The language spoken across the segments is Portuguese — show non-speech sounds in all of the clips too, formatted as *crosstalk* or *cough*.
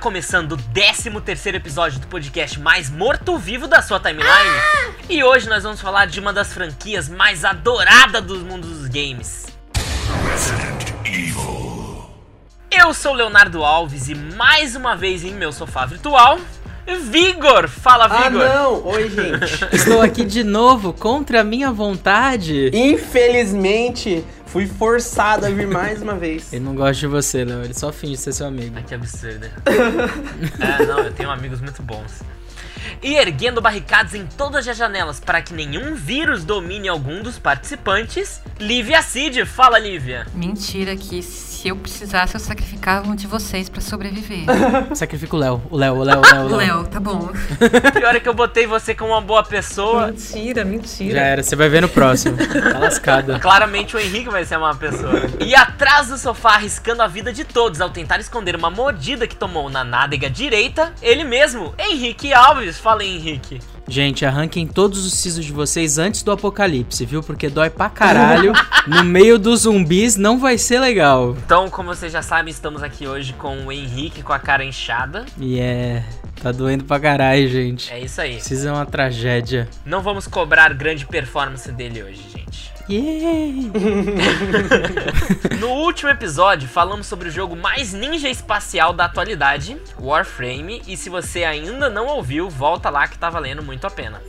começando o 13 terceiro episódio do podcast mais morto-vivo da sua timeline. E hoje nós vamos falar de uma das franquias mais adoradas do mundo dos games. Eu sou Leonardo Alves e mais uma vez em meu sofá virtual, Vigor! Fala, Ah, Vigor! não! Oi, gente. Estou aqui de novo contra a minha vontade. Infelizmente, fui forçado a vir mais uma vez. Ele não gosta de você, Léo. Ele só finge ser seu amigo. Ai, que absurdo. *laughs* é, não, eu tenho amigos muito bons. E erguendo barricadas em todas as janelas para que nenhum vírus domine algum dos participantes, Lívia Cid. Fala, Lívia. Mentira que se eu precisasse eu sacrificava um de vocês pra sobreviver. *laughs* Sacrifica o Léo. O Léo, o Léo, o Léo, o Léo. Léo, tá bom. *laughs* Pior é que eu botei você como uma boa pessoa. Mentira, mentira. Já era, você vai ver no próximo. Tá lascada. Claramente o Henrique vai ser uma pessoa. E atrás do sofá, arriscando a vida de todos ao tentar esconder uma mordida que tomou na nádega direita, ele mesmo, Henrique Alves. Fala, Henrique. Gente, arranquem todos os sisos de vocês antes do apocalipse, viu? Porque dói pra caralho. *laughs* No meio dos zumbis não vai ser legal. Então, como vocês já sabem, estamos aqui hoje com o Henrique com a cara inchada. E é. Tá doendo pra caralho, gente. É isso aí. Precisa é uma tragédia. Não vamos cobrar grande performance dele hoje, gente. Yay! *laughs* No último episódio, falamos sobre o jogo mais ninja espacial da atualidade, Warframe, e se você ainda não ouviu, volta lá que tá valendo muito a pena.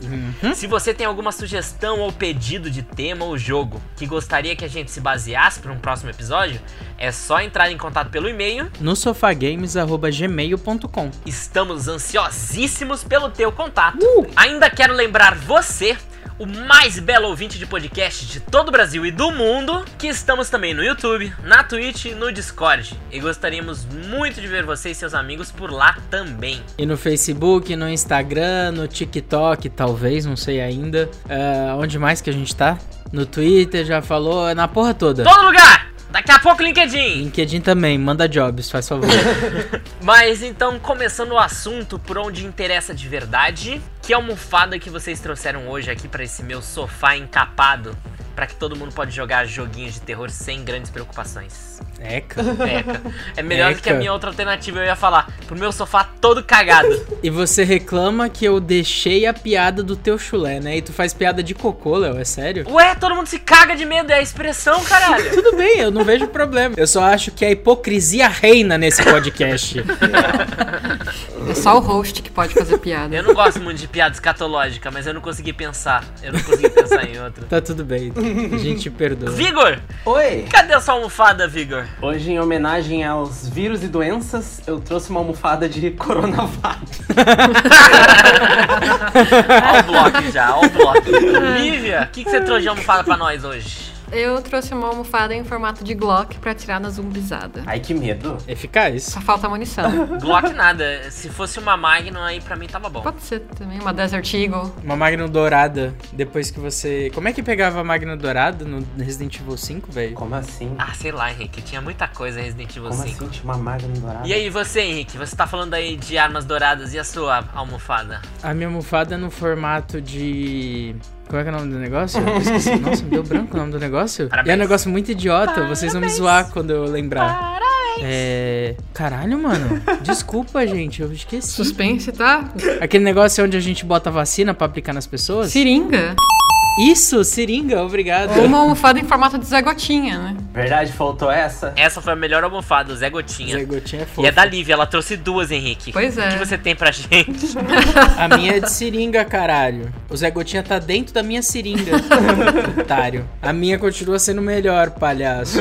Se você tem alguma sugestão ou pedido de tema ou jogo que gostaria que a gente se baseasse para um próximo episódio, é só entrar em contato pelo e-mail. No sofagames.gmail.com Estamos ansiosíssimos pelo teu contato. Ainda quero lembrar você, o mais belo ouvinte de podcast de todo o Brasil e do mundo, que estamos também no YouTube, na Twitch e no Discord. E gostaríamos muito de ver você e seus amigos por lá também. E no Facebook, no Instagram, no TikTok, talvez, não sei ainda. Ah, onde mais que a gente tá? No Twitter, já falou, é na porra toda. Todo lugar! Daqui a pouco LinkedIn! LinkedIn também, manda jobs, faz favor. *laughs* Mas então, começando o assunto por onde interessa de verdade, que almofada que vocês trouxeram hoje aqui pra esse meu sofá encapado, pra que todo mundo pode jogar joguinhos de terror sem grandes preocupações. Eca. Eca. É melhor do que a Eca. minha outra alternativa, eu ia falar, pro meu sofá todo cagado. E você reclama que eu deixei a piada do teu chulé, né? E tu faz piada de cocô, Léo, é sério? Ué, todo mundo se caga de medo, é a expressão, caralho. *laughs* Tudo bem, eu não vejo problema. Eu só acho que a hipocrisia reina nesse podcast. É só o host que pode fazer piada. Eu não gosto muito de piada escatológica, mas eu não consegui pensar. Eu não consegui pensar em outra. tá tudo bem, *laughs* a gente perdoa. Vigor, Oi! cadê a sua almofada, Vigor? Hoje, em homenagem aos vírus e doenças, eu trouxe uma almofada de *laughs* coronavírus. *laughs* Ó o bloco já, ó o bloco. Lívia, o que, que você trouxe de almofada pra nós hoje? Eu trouxe uma almofada em formato de Glock pra atirar na zumbizada. Ai, que medo. Eficaz. Só falta munição. *laughs* Glock nada. Se fosse uma Magnum aí pra mim tava bom. Pode ser também, uma Desert Eagle. Uma Magnum dourada, depois que você... Como é que pegava a Magnum dourada no Resident Evil 5, velho? Como assim? Ah, sei lá, Henrique. Tinha muita coisa em Resident Evil Como 5. assim? Tinha uma Magnum dourada? E aí, você, Henrique? Você tá falando aí de armas douradas e a sua almofada? A minha almofada é no formato de... Como é que é o nome do negócio? Eu esqueci. *laughs* Nossa, me deu branco o nome do negócio. Parabéns. E é um negócio muito idiota, vocês vão me zoar quando eu lembrar. É... Caralho, mano. Desculpa, gente, eu esqueci. Suspense, tá? Aquele negócio onde a gente bota vacina pra aplicar nas pessoas? Seringa. Isso, seringa, obrigado. Uma almofada em formato de Zé Gotinha, né? Verdade, faltou essa? Essa foi a melhor almofada, o Zé Gotinha. Zé Gotinha é E fofo. é da Lívia, ela trouxe duas, Henrique. Pois é. O que você tem pra gente? A minha é de seringa, caralho. O Zé Gotinha tá dentro da minha seringa. *laughs* Otário. A minha continua sendo melhor, palhaço.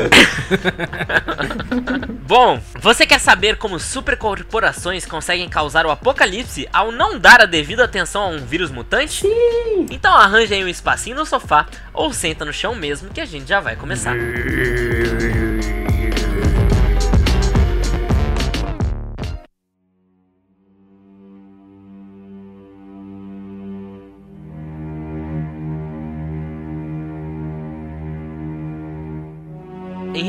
Bom, você quer saber como supercorporações conseguem causar o apocalipse ao não dar a devida atenção a um vírus mutante? Sim! Então arranja aí um espacinho no sofá ou senta no chão mesmo que a gente já vai começar.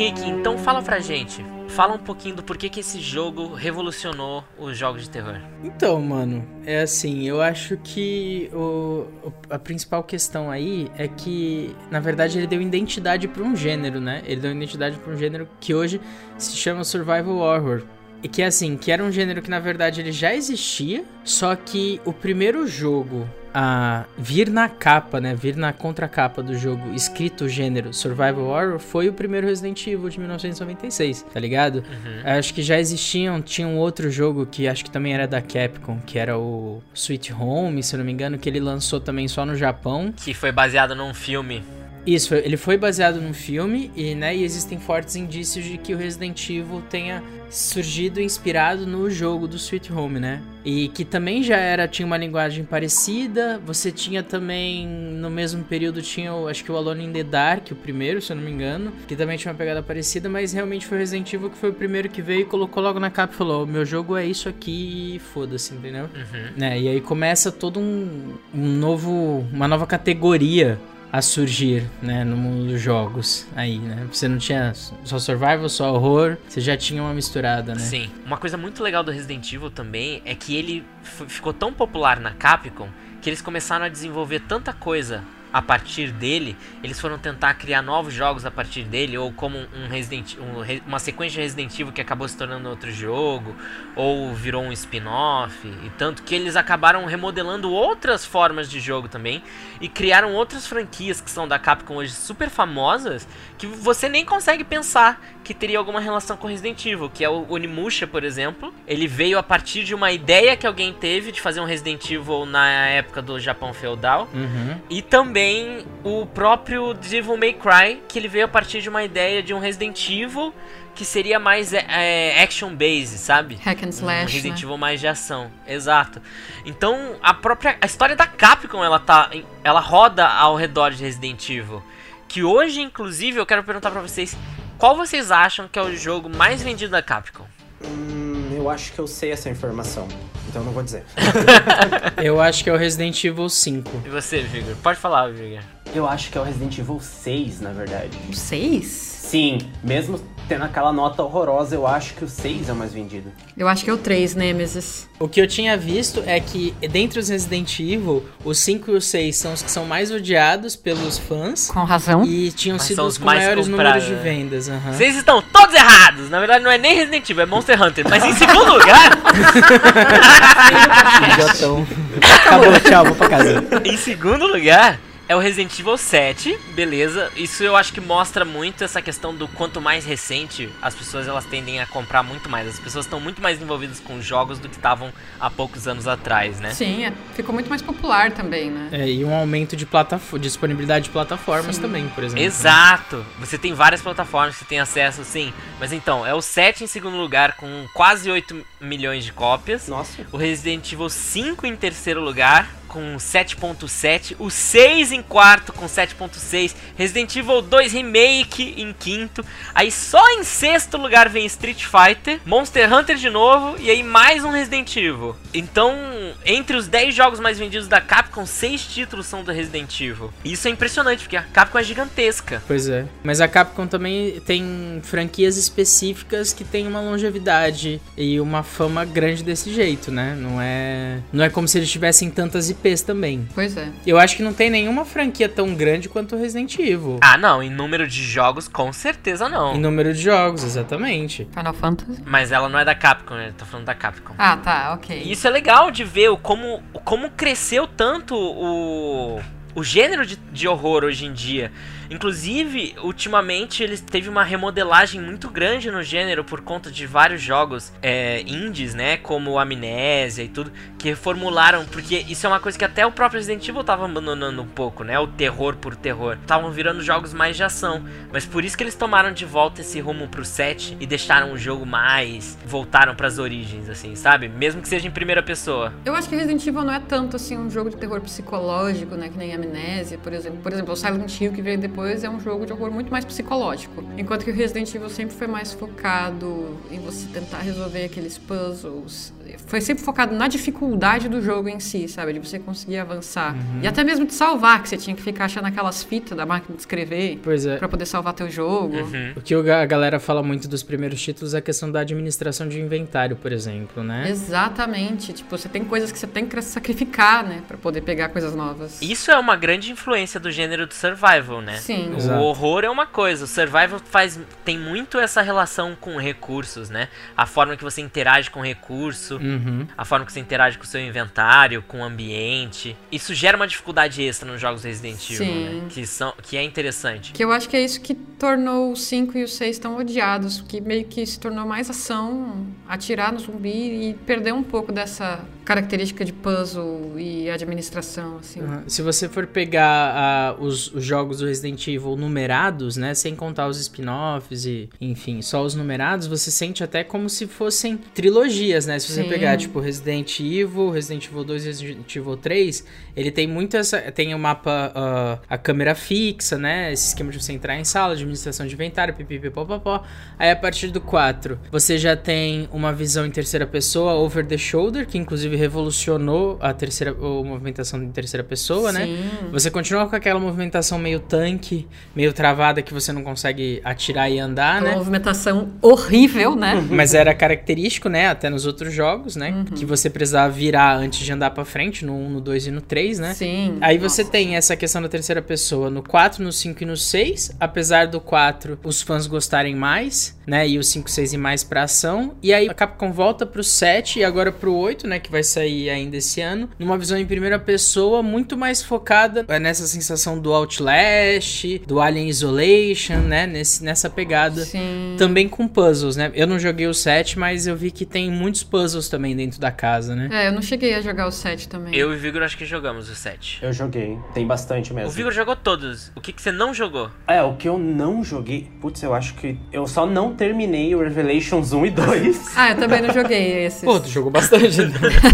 Henrique, então fala pra gente. Fala um pouquinho do porquê que esse jogo revolucionou os jogos de terror. Então, mano, é assim, eu acho que o, a principal questão aí é que, na verdade, ele deu identidade pra um gênero, né? Ele deu identidade pra um gênero que hoje se chama Survival Horror. que assim, que era um gênero que na verdade ele já existia, só que o primeiro jogo a vir na capa, né, vir na contracapa do jogo escrito o gênero Survival Horror foi o primeiro Resident Evil de 1996, tá ligado? Uhum. Acho que já existiam, tinha um outro jogo que acho que também era da Capcom, que era o Sweet Home, se eu não me engano, que ele lançou também só no Japão. Que foi baseado num filme. Isso, ele foi baseado num filme e, né, e existem fortes indícios de que o Resident Evil tenha surgido inspirado no jogo do Sweet Home, né? E que também já era tinha uma linguagem parecida. Você tinha também no mesmo período tinha, o, acho que o Alone in the Dark, o primeiro, se eu não me engano, que também tinha uma pegada parecida, mas realmente foi o Resident Evil que foi o primeiro que veio e colocou logo na capa e falou: "Meu jogo é isso aqui" e foda-se, entendeu? Uhum. Né? E aí começa todo um, um novo, uma nova categoria a surgir, né, no mundo dos jogos aí, né? Você não tinha só survival, só horror, você já tinha uma misturada, né? Sim. Uma coisa muito legal do Resident Evil também é que ele ficou tão popular na Capcom que eles começaram a desenvolver tanta coisa a partir dele, eles foram tentar criar novos jogos a partir dele, ou como um Resident, um, uma sequência de Resident Evil que acabou se tornando outro jogo, ou virou um spin-off, e tanto que eles acabaram remodelando outras formas de jogo também, e criaram outras franquias que são da Capcom hoje super famosas, que você nem consegue pensar que teria alguma relação com Resident Evil, que é o Onimusha, por exemplo. Ele veio a partir de uma ideia que alguém teve de fazer um Resident Evil na época do Japão feudal, uhum. e também também o próprio Devil May Cry, que ele veio a partir de uma ideia de um Resident Evil que seria mais é, é action base, sabe? Hack and slash, um Resident né? Evil mais de ação. Exato. Então, a própria a história da Capcom, ela tá ela roda ao redor de Resident Evil, que hoje inclusive eu quero perguntar para vocês, qual vocês acham que é o jogo mais vendido da Capcom? Hum, eu acho que eu sei essa informação então não vou dizer. eu acho que é o Resident Evil 5. E você, Vigor? Pode falar, Vigor. Eu acho que é o Resident Evil 6, na verdade. O 6? Sim, mesmo tendo aquela nota horrorosa, eu acho que o 6 é o mais vendido. Eu acho que é o 3, Nemesis. O que eu tinha visto é que, dentre os Resident Evil, os 5 e o 6 são os que são mais odiados pelos fãs. Com razão. E tinham Mas sido os, com maiores números de vendas. Uhum. Vocês estão todos errados! Na verdade, não é nem Resident Evil, é Monster Hunter. Mas em segundo lugar. *laughs* *laughs* Acabou, tchau, vou pra casa. em segundo lugar é o Resident Evil 7, beleza. Isso eu acho que mostra muito essa questão do quanto mais recente as pessoas elas tendem a comprar muito mais. As pessoas estão muito mais envolvidas com jogos do que estavam há poucos anos atrás, né? Sim, é. ficou muito mais popular também, né? É, e um aumento de disponibilidade de plataformas sim. também, por exemplo. Exato. Você tem várias plataformas que tem acesso, sim. Mas então, é o 7 em segundo lugar com quase 8 milhões de cópias. Nossa. O Resident Evil 5 em terceiro lugar com 7.7, o 6 em quarto com 7.6, Resident Evil 2 Remake em quinto, aí só em sexto lugar vem Street Fighter, Monster Hunter de novo e aí mais um Resident Evil. Então, entre os 10 jogos mais vendidos da Capcom, 6 títulos são do Resident Evil. Isso é impressionante, porque a Capcom é gigantesca. Pois é. Mas a Capcom também tem franquias específicas que têm uma longevidade e uma fama grande desse jeito, né? Não é, não é como se eles tivessem tantas IPs também. Pois é. Eu acho que não tem nenhuma franquia tão grande quanto o Resident Evil. Ah, não. Em número de jogos, com certeza não. Em número de jogos, exatamente. Final Fantasy. Mas ela não é da Capcom, né? Tô falando da Capcom. Ah, tá, ok. E isso é legal de ver como, como cresceu tanto o, o gênero de, de horror hoje em dia. Inclusive, ultimamente eles teve uma remodelagem muito grande no gênero por conta de vários jogos é, indies, né? Como Amnésia e tudo, que reformularam, porque isso é uma coisa que até o próprio Resident Evil tava abandonando um pouco, né? O terror por terror. Estavam virando jogos mais de ação. Mas por isso que eles tomaram de volta esse rumo pro set e deixaram o jogo mais. voltaram para as origens, assim, sabe? Mesmo que seja em primeira pessoa. Eu acho que Resident Evil não é tanto assim um jogo de terror psicológico, né? Que nem Amnésia, por exemplo. Por exemplo, o Silent Hill que veio depois depois é um jogo de horror muito mais psicológico. Enquanto que o Resident Evil sempre foi mais focado em você tentar resolver aqueles puzzles foi sempre focado na dificuldade do jogo em si, sabe? De você conseguir avançar. E até mesmo de salvar, que você tinha que ficar achando aquelas fitas da máquina de escrever Pois é. pra poder salvar teu jogo. Uhum. O que a galera fala muito dos primeiros títulos é a questão da administração de inventário, por exemplo, né? Exatamente. Tipo, você tem coisas que você tem que sacrificar, né? Pra poder pegar coisas novas. Isso é uma grande influência do gênero de survival, né? Sim. Exato. O horror é uma coisa, o survival faz, tem muito essa relação com recursos, né? A forma que você interage com o recurso, Uhum. a forma que você interage com o seu inventário, com o ambiente. Isso gera uma dificuldade extra nos jogos Resident Evil, né? Que, são, que é interessante. Que eu acho que é isso que tornou o 5 e o 6 tão odiados, que meio que se tornou mais ação, atirar no zumbi e perder um pouco dessa característica de puzzle e administração, assim. Uhum. Se você for pegar ah, os, os jogos do Resident Evil numerados, né, sem contar os spin-offs e, enfim, só os numerados, você sente até como se fossem trilogias, né? Se você Sim. pegar, tipo, Resident Evil, Resident Evil 2 e Resident Evil 3, ele tem muito essa... Tem o mapa, ah, a câmera fixa, né? Esse esquema de você entrar em sala, administração de inventário, pipipipopopó. Aí, a partir do 4, você já tem uma visão em terceira pessoa, over the shoulder, que inclusive revolucionou a terceira a movimentação em terceira pessoa, né? Sim. Você continua com aquela movimentação meio tanque, meio travada que você não consegue atirar e andar, Uma né? movimentação horrível, né? *laughs* Mas era característico, né? Até nos outros jogos, né? Uhum. Que você precisava virar antes de andar pra frente, no 1, no 2 e no 3, né? Sim. Aí você Nossa. tem essa questão da terceira pessoa no 4, no 5 e no 6. Apesar do 4 os fãs gostarem mais, né? E o 5, 6 e mais pra ação. E aí a Capcom volta pro 7 e agora pro 8, né? Que vai sair ainda esse ano. Numa visão em primeira pessoa, muito mais focada é, nessa sensação do Outlast, do Alien Isolation, né? Nesse, nessa pegada. Sim. Também com puzzles, né? Eu não joguei o 7, mas eu vi que tem muitos puzzles também dentro da casa, né? É, eu não cheguei a jogar o 7 também. Eu e o Vigor acho que jogamos o 7. Eu joguei, tem bastante mesmo. O Vigor jogou todos. O que, que você não jogou? É, o que eu não joguei. Putz, eu acho que. Eu só não terminei o Revelations 1 e 2. Ah, eu também não joguei *laughs* esses. Pô, tu jogou bastante. *laughs*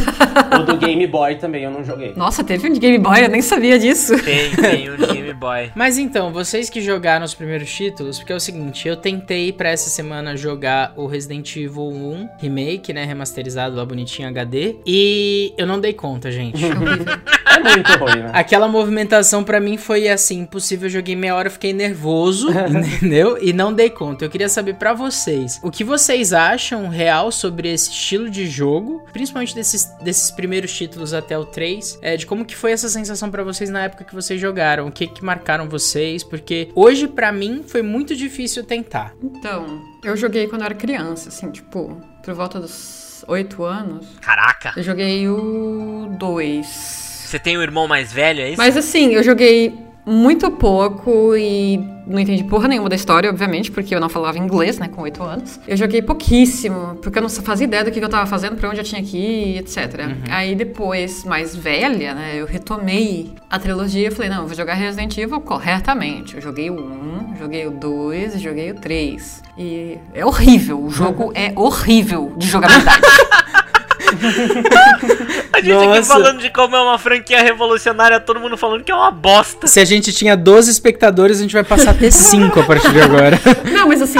o do Game Boy também eu não joguei. Nossa, teve um de Game Boy, eu nem sabia disso. Tem, tem o Game Boy. *laughs* Mas então, vocês que jogaram os primeiros títulos, porque é o seguinte, eu tentei pra essa semana jogar o Resident Evil 1 Remake, né, remasterizado lá bonitinho HD, e eu não dei conta, gente. *laughs* *laughs* É muito ruim, né? Aquela movimentação pra mim foi assim, impossível, eu joguei meia hora, eu fiquei nervoso, entendeu? E não dei conta. Eu queria saber pra vocês, o que vocês acham real sobre esse estilo de jogo, principalmente desses, desses primeiros títulos até o 3, é, de como que foi essa sensação pra vocês na época que vocês jogaram, o que que marcaram vocês, porque hoje pra mim foi muito difícil tentar. Então, eu joguei quando eu era criança, assim, tipo, por volta dos 8 anos. Caraca. Eu joguei o 2. Você tem o irmão mais velho, é isso? Mas assim, eu joguei muito pouco e não entendi porra nenhuma da história, obviamente, porque eu não falava inglês, né, com 8 anos. Eu joguei pouquíssimo, porque eu não fazia ideia do que eu tava fazendo, pra onde eu tinha que ir, etc. Aí depois, mais velha, né, eu retomei a trilogia e falei, não, eu vou jogar Resident Evil corretamente. Eu joguei o 1, joguei o 2 e joguei o 3. E é horrível, o jogo *laughs* é horrível de jogabilidade. *laughs* A gente aqui Nossa. falando de como é uma franquia revolucionária, todo mundo falando que é uma bosta. Se a gente tinha 12 espectadores, a gente vai passar a ter *laughs* 5 a partir de agora. Não, mas assim,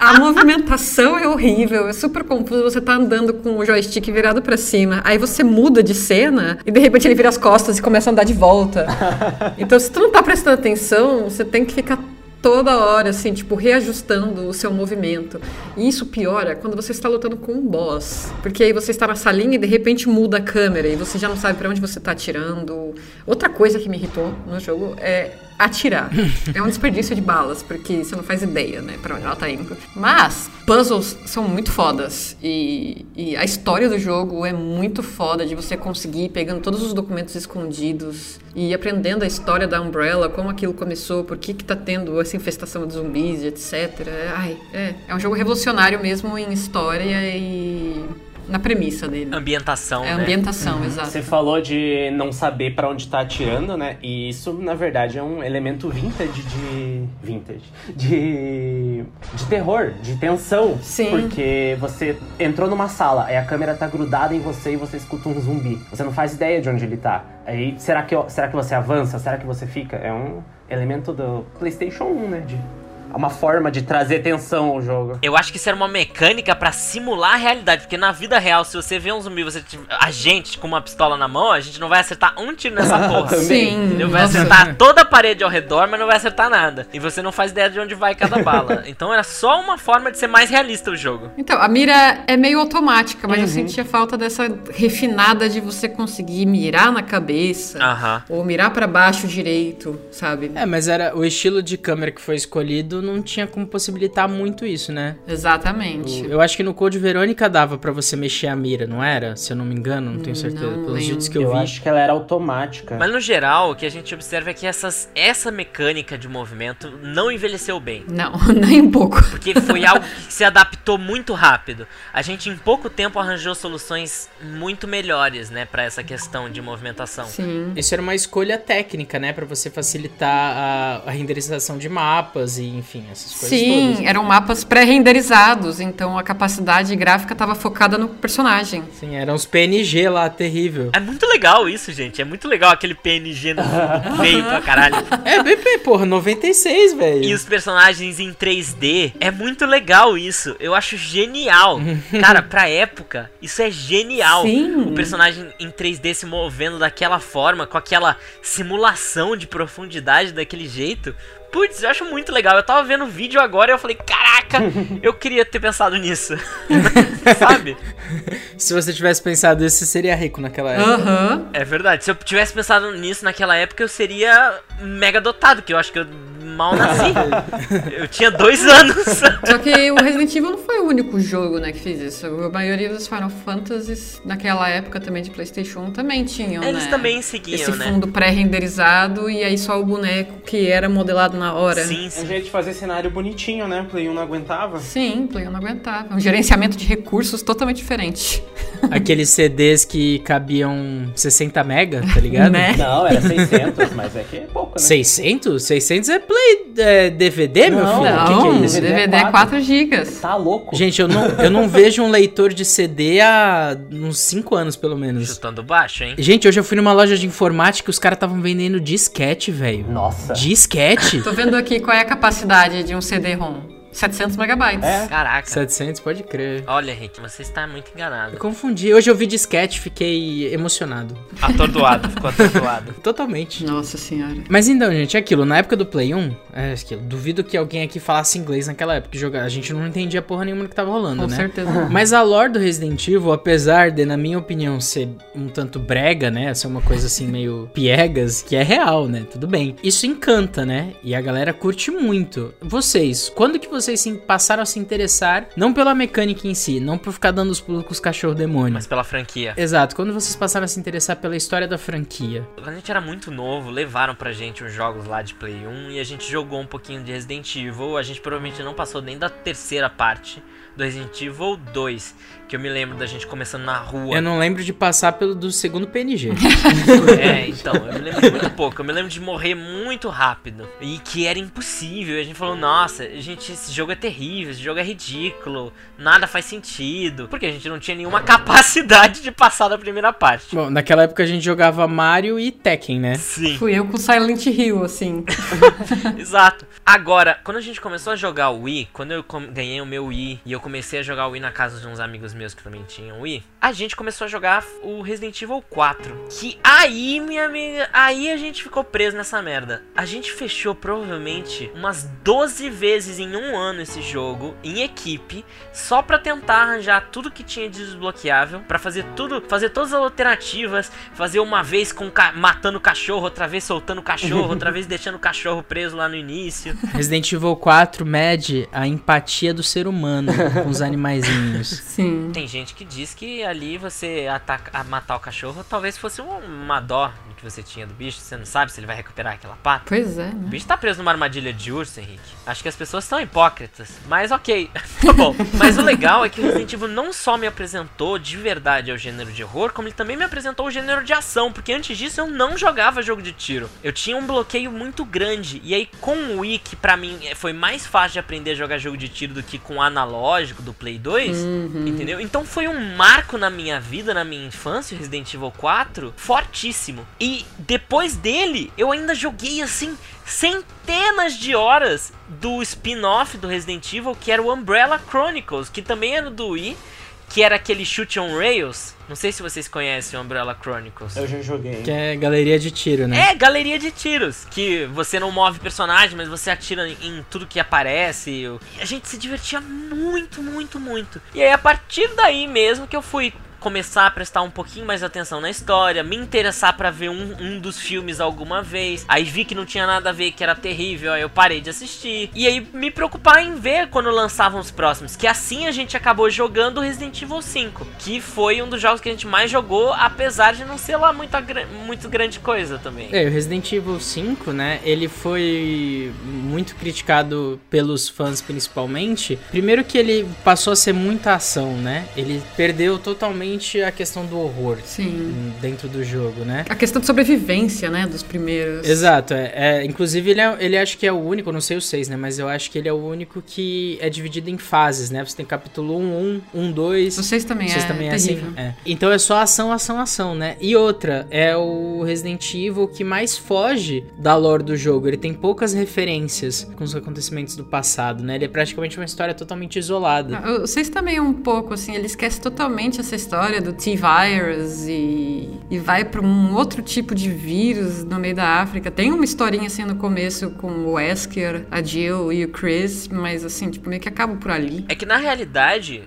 a movimentação é horrível, é super confuso. Você tá andando com o joystick virado pra cima, aí você muda de cena e de repente ele vira as costas e começa a andar de volta. *laughs* Então, se tu não tá prestando atenção, você tem que ficar toda hora, assim, tipo, reajustando o seu movimento. E isso piora quando você está lutando com um boss. Porque aí você está na salinha e de repente muda a câmera e você já não sabe pra onde você tá atirando. Outra coisa que me irritou no jogo é atirar. é um desperdício de balas, porque você não faz ideia, né, pra onde ela tá indo. Mas puzzles são muito fodas e, e a história do jogo é muito foda de você conseguir ir pegando todos os documentos escondidos e aprendendo a história da Umbrella, como aquilo começou, por que que tá tendo essa infestação de zumbis, etc. Ai, é, é um jogo revolucionário mesmo em história e na premissa dele. Ambientação, É né? ambientação, exato. Você falou de não saber pra onde tá atirando, né? E isso, na verdade, é um elemento vintage de. Vintage. De. De terror, de tensão. Sim. Porque você entrou numa sala, aí a câmera tá grudada em você e você escuta um zumbi. Você não faz ideia de onde ele tá. Aí, será que, será que você avança? Será que você fica? É um elemento do PlayStation 1, né? De uma forma de trazer tensão ao jogo. Eu acho que isso era uma mecânica pra simular a realidade, porque na vida real, se você vê um zumbi, você a gente com uma pistola na mão, a gente não vai acertar um tiro nessa *laughs* porra. Sim. Entendeu? Vai acertar toda a parede ao redor, mas não vai acertar nada. E você não faz ideia de onde vai cada bala. *laughs* Então era só uma forma de ser mais realista o jogo. Então, a mira é meio automática, mas eu Uhum. sentia falta dessa refinada de você conseguir mirar na cabeça. Aham. Ou mirar pra baixo direito, sabe? É, mas era o estilo de câmera que foi escolhido não tinha como possibilitar muito isso, né? Exatamente. Eu acho que no Code Verônica dava pra você mexer a mira, não era? Se eu não me engano, não tenho certeza. Não Pelos vídeos que eu, Eu vi. acho que ela era automática. Mas no geral, o que a gente observa é que essas, essa mecânica de movimento não envelheceu bem. Não, *laughs* nem um pouco. Porque foi algo que se adaptou muito rápido. A gente em pouco tempo arranjou soluções muito melhores, né, Pra essa questão de movimentação. Sim. Isso era uma escolha técnica, né? Pra você facilitar a, a renderização de mapas e, enfim, essas coisas Sim, todas. eram mapas pré-renderizados, então a capacidade gráfica estava focada no personagem. Sim, eram os PNG lá, terrível. É muito legal isso, gente. É muito legal aquele PNG no *laughs* fundo, feio pra caralho. É, BP, porra, 96, velho. E os personagens em 3D, é muito legal isso. Eu acho genial. *laughs* Cara, pra época, isso é genial. Sim. O personagem em 3D se movendo daquela forma, com aquela simulação de profundidade daquele jeito. Putz, eu acho muito legal. Eu tava vendo o vídeo agora e eu falei, caraca, *laughs* eu queria ter pensado nisso. *laughs* Sabe? Se você tivesse pensado isso, você seria rico naquela época. Aham. É verdade. Se eu tivesse pensado nisso naquela época, eu seria mega dotado, que eu acho que eu mal nasci. *laughs* eu tinha dois anos. Só que o Resident Evil não foi o único jogo, né, que fez isso. A maioria dos Final Fantasies naquela época também de PlayStation 1 também tinham, Eles né? também seguiam, Esse né? fundo pré-renderizado e aí só o boneco que era modelado na hora. Sim, Um sim. jeito de fazer cenário bonitinho, né? Play 1 não aguentava. Sim, Play não aguentava. Um gerenciamento de recursos totalmente diferente. *laughs* Aqueles CDs que cabiam 60 mega, tá ligado? Né? Não, era 600, mas é que é pouco, né? 600? 600 é Play é, DVD, meu Não, filho? O que, Não, que é isso? DVD é 4 GB. Tá louco? Gente, eu não, eu não vejo um leitor de CD há uns 5 anos, pelo menos. Chutando baixo, hein? Gente, hoje eu fui numa loja de informática e os caras estavam vendendo disquete, velho. Nossa. Disquete? Tô vendo aqui qual é a capacidade de um CD-ROM. 700 megabytes. É. Caraca. 700, pode crer. Olha, Rick, você está muito Eu enganado. confundi. Hoje eu vi disquete, fiquei emocionado. Atordoado, ficou atordoado. *laughs* Totalmente. Nossa senhora. Mas então, gente, é aquilo. Na época do Play 1, é aquilo. Duvido que alguém aqui falasse inglês naquela época. Jogar. A gente não entendia porra nenhuma do que tava rolando, Com né? certeza. *laughs* Mas a lore do Resident Evil, apesar de, na minha opinião, ser um tanto brega, né? Ser uma coisa assim *laughs* meio piegas, que é real, né? Tudo bem. Isso encanta, né? E a galera curte muito. Vocês, quando que vocês se passaram a se interessar, não pela mecânica em si, não por ficar dando os pulos com os cachorros demônios. Mas pela franquia. Exato, quando vocês passaram a se interessar pela história da franquia. Quando a gente era muito novo, levaram pra gente os jogos lá de Play 1 e a gente jogou um pouquinho de Resident Evil. A gente provavelmente não passou nem da terceira parte do Resident Evil 2, que eu me lembro da gente começando na rua. Eu não lembro de passar pelo do segundo PNG. *laughs* É, então, eu me lembro de muito pouco. Eu me lembro de morrer muito rápido. E que era impossível. E a gente falou, nossa, gente, esse jogo é terrível, esse jogo é ridículo, nada faz sentido. Porque a gente não tinha nenhuma capacidade de passar da primeira parte. Bom, naquela época a gente jogava Mario e Tekken, né? Sim. Fui eu com Silent Hill, assim. *laughs* Exato. Agora, quando a gente começou a jogar o Wii, quando eu ganhei o meu Wii e eu comecei a jogar o Wii na casa de uns amigos meus que também tinham Wii, a gente começou a jogar o Resident Evil 4. Que aí, minha amiga, aí a gente ficou preso nessa merda. A gente fechou provavelmente umas 12 vezes em um ano esse jogo, em equipe, só pra tentar arranjar tudo que tinha de desbloqueável, pra fazer tudo, fazer todas as alternativas, fazer uma vez com ca- matando o cachorro, outra vez soltando o cachorro, *laughs* outra vez deixando o cachorro preso lá no início. Resident Evil 4 mede a empatia do ser humano *laughs* com os animaizinhos. Sim. Tem gente que diz que ali você ataca, matar o cachorro talvez fosse um- uma dó que você tinha do bicho, você não sabe se ele vai recuperar aquela pata. Pois é, O né? bicho tá preso numa armadilha de urso, Henrique. Acho que as pessoas são hipócritas. Mas ok. *laughs* tá bom. Mas o legal é que o Resident Evil não só me apresentou de verdade ao gênero de horror, como ele também me apresentou o gênero de ação. Porque antes disso eu não jogava jogo de tiro. Eu tinha um bloqueio muito grande. E aí com o Wii, que pra mim foi mais fácil de aprender a jogar jogo de tiro do que com o analógico do Play 2. Entendeu? Então foi um marco na minha vida, na minha infância, o Resident Evil 4, fortíssimo. E E depois dele, eu ainda joguei assim centenas de horas do spin-off do Resident Evil, que era o Umbrella Chronicles, que também era do Wii, que era aquele shoot on rails. Não sei se vocês conhecem o Umbrella Chronicles. Eu já joguei. Que é galeria de tiro, né? É, galeria de tiros. Que você não move personagem, mas você atira em tudo que aparece. E a gente se divertia muito, muito, muito. E aí, a partir daí mesmo que eu fui começar a prestar um pouquinho mais atenção na história, me interessar para ver um, um, dos filmes alguma vez. Aí vi que não tinha nada a ver, que era terrível, aí eu parei de assistir. E aí me preocupar em ver quando lançavam os próximos. Que assim a gente acabou jogando Resident Evil 5, que foi um dos jogos que a gente mais jogou, apesar de não ser lá muita, muito grande coisa também. É, o Resident Evil 5, né, ele foi muito criticado pelos fãs principalmente. Primeiro que ele passou a ser muita ação, né? Ele perdeu totalmente a questão do horror Sim. dentro do jogo, né? A questão de sobrevivência, né, dos primeiros. Exato, é, é inclusive ele, é, ele acho que é o único, não sei os seis, né, mas eu acho que ele é o único que é dividido em fases, né? Você tem capítulo 1, 1, 1, 2. O 6 também vocês é também é assim? É. Então é só ação, ação, ação, né? E outra, é o Resident Evil que mais foge da lore do jogo. Ele tem poucas referências com os acontecimentos do passado, né? Ele é praticamente uma história totalmente isolada. Ah, O 6 também é um pouco, assim, ele esquece totalmente essa história do T-Virus e, e vai para um outro tipo de vírus no meio da África. Tem uma historinha assim no começo com o Wesker, a Jill e o Chris, mas assim, tipo, meio que acaba por ali. É que na realidade,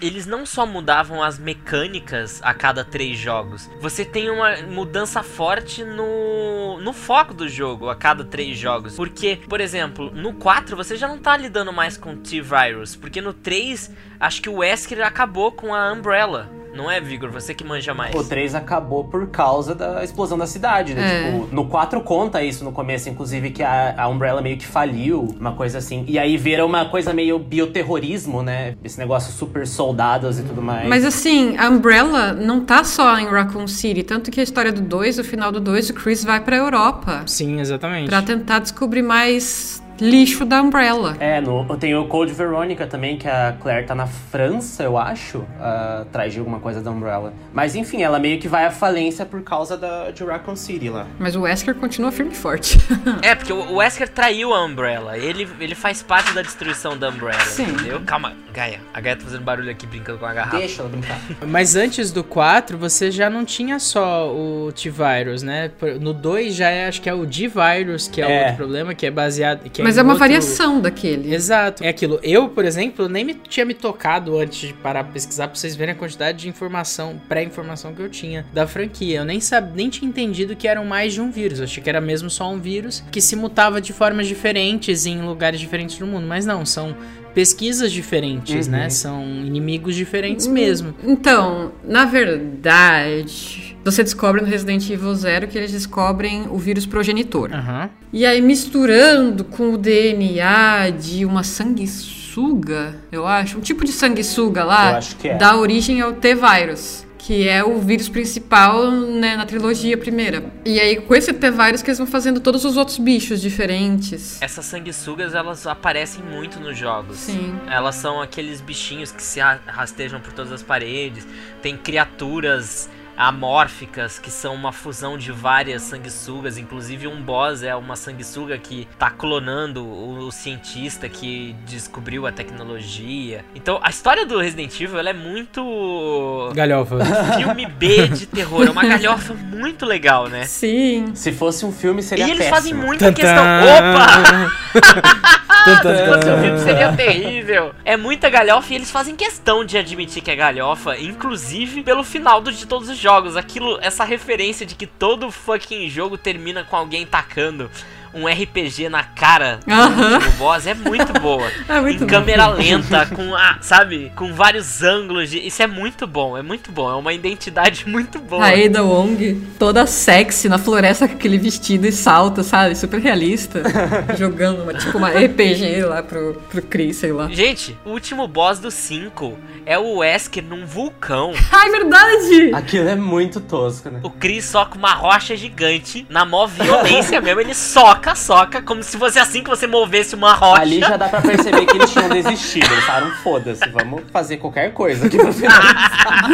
eles não só mudavam as mecânicas a cada três jogos. Você tem uma mudança forte no, no foco do jogo a cada três jogos. Porque, por exemplo, no 4 você já não tá lidando mais com T-Virus. Porque no 3, acho que o Wesker acabou com a Umbrella. Não é, Vigor? Você que manja mais. O 3 acabou por causa da explosão da cidade, né? É. Tipo, no 4 conta isso no começo, inclusive, que a, a Umbrella meio que faliu, uma coisa assim. E aí vira uma coisa meio bioterrorismo, né? Esse negócio super soldados e tudo mais. Mas assim, a Umbrella não tá só em Raccoon City, tanto que a história do 2, o final do 2, o Chris vai pra Europa Sim, exatamente. pra tentar descobrir mais lixo da Umbrella. É, no, tem o Code Veronica também, que a Claire tá na França, eu acho, ah, atrás de alguma coisa da Umbrella. Mas enfim, ela meio que vai à falência por causa da, de Raccoon City lá. Mas o Wesker continua firme e forte. *laughs* É, porque o Wesker traiu a Umbrella. Ele, ele faz parte da destruição da Umbrella, Sim. entendeu? Calma, Gaia. A Gaia tá fazendo barulho aqui brincando com a garrafa. Deixa ela brincar. *laughs* Mas antes do 4, você já não tinha só o T-Virus, né? No 2 já é, acho que é o D-Virus, que é, o É. outro problema, que é baseado... Que Mas é uma outro- variação daquele. Exato. É aquilo. Eu, por exemplo, nem me tinha me tocado antes de parar pra pesquisar pra vocês verem a quantidade de informação, pré-informação que eu tinha da franquia. Eu nem sabia, nem tinha entendido que eram mais de um vírus. Eu achei que era mesmo só um vírus que se mutava de formas diferentes em lugares diferentes do mundo. Mas não, são pesquisas diferentes, Uhum. né? São inimigos diferentes mesmo. Então, na verdade, você descobre no Resident Evil Zero que eles descobrem o vírus progenitor. Aham. E aí, misturando com o DNA de uma sanguessuga, eu acho, um tipo de sanguessuga lá, Eu acho que é. dá origem ao T-Virus. Que é o vírus principal né, na trilogia primeira. E aí, com esse T-Virus que eles vão fazendo todos os outros bichos diferentes. Essas sanguessugas, elas aparecem muito nos jogos. Sim. Elas são aqueles bichinhos que se ra- rastejam por todas as paredes. Tem criaturas amórficas que são uma fusão de várias sanguessugas. Inclusive um boss é uma sanguessuga que tá clonando o, o cientista que descobriu a tecnologia. Então a história do Resident Evil ela é muito Galhofa. filme B de terror. É uma galhofa muito legal, né? Sim. Se fosse um filme, seria e eles péssimo. fazem muita questão. Opa! *laughs* Se fosse filme seria terrível. É muita galhofa e eles fazem questão de admitir que é galhofa, inclusive pelo final do- de todos os jogos. Aquilo, essa referência de que todo fucking jogo termina com alguém tacando um RPG na cara do Aham. último boss é muito boa. *laughs* É muito em bom. câmera lenta, com a, sabe, com vários ângulos. de- isso é muito bom, é muito bom. É uma identidade *laughs* muito boa. A Ada Wong, toda sexy na floresta com aquele vestido e salto, sabe? Super realista. *laughs* jogando uma, tipo uma RPG lá pro, pro Chris, sei lá. Gente, o último boss do 5 é o Wesker num vulcão. Ai, verdade! Aquilo é muito tosco, né? O Chris soca uma rocha gigante, na mó violência mesmo, ele soca soca, soca, como se fosse assim que você movesse uma rocha. Ali já dá pra perceber que eles tinham desistido. Eles falaram, foda-se, vamos fazer qualquer coisa aqui no final.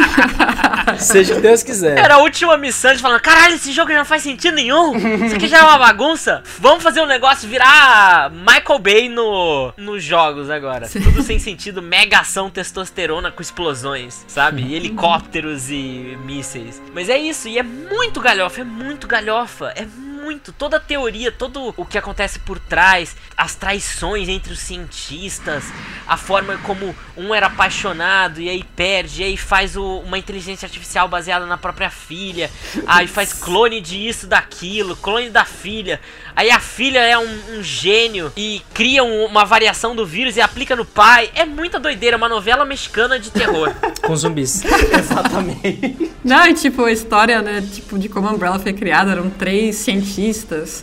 *laughs* Seja o que Deus quiser. Era a última missão de falando, caralho, esse jogo já não faz sentido nenhum. Isso aqui já é uma bagunça. Vamos fazer um negócio virar Michael Bay no, nos jogos agora. Tudo sem sentido, mega ação testosterona com explosões, sabe? E helicópteros e mísseis. Mas é isso, e é muito galhofa, é muito galhofa, é muito. Toda a teoria, todo o que acontece por trás, as traições entre os cientistas, a forma como um era apaixonado e aí perde, e aí faz o- uma inteligência artificial baseada na própria filha, aí faz clone disso, daquilo, clone da filha. Aí a filha é um, um gênio e cria um- uma variação do vírus e aplica no pai. É muita doideira, uma novela mexicana de terror. *laughs* Com zumbis. *laughs* Exatamente. Não, e tipo, a história, né, tipo, de como a Umbrella foi criada, eram três cientistas.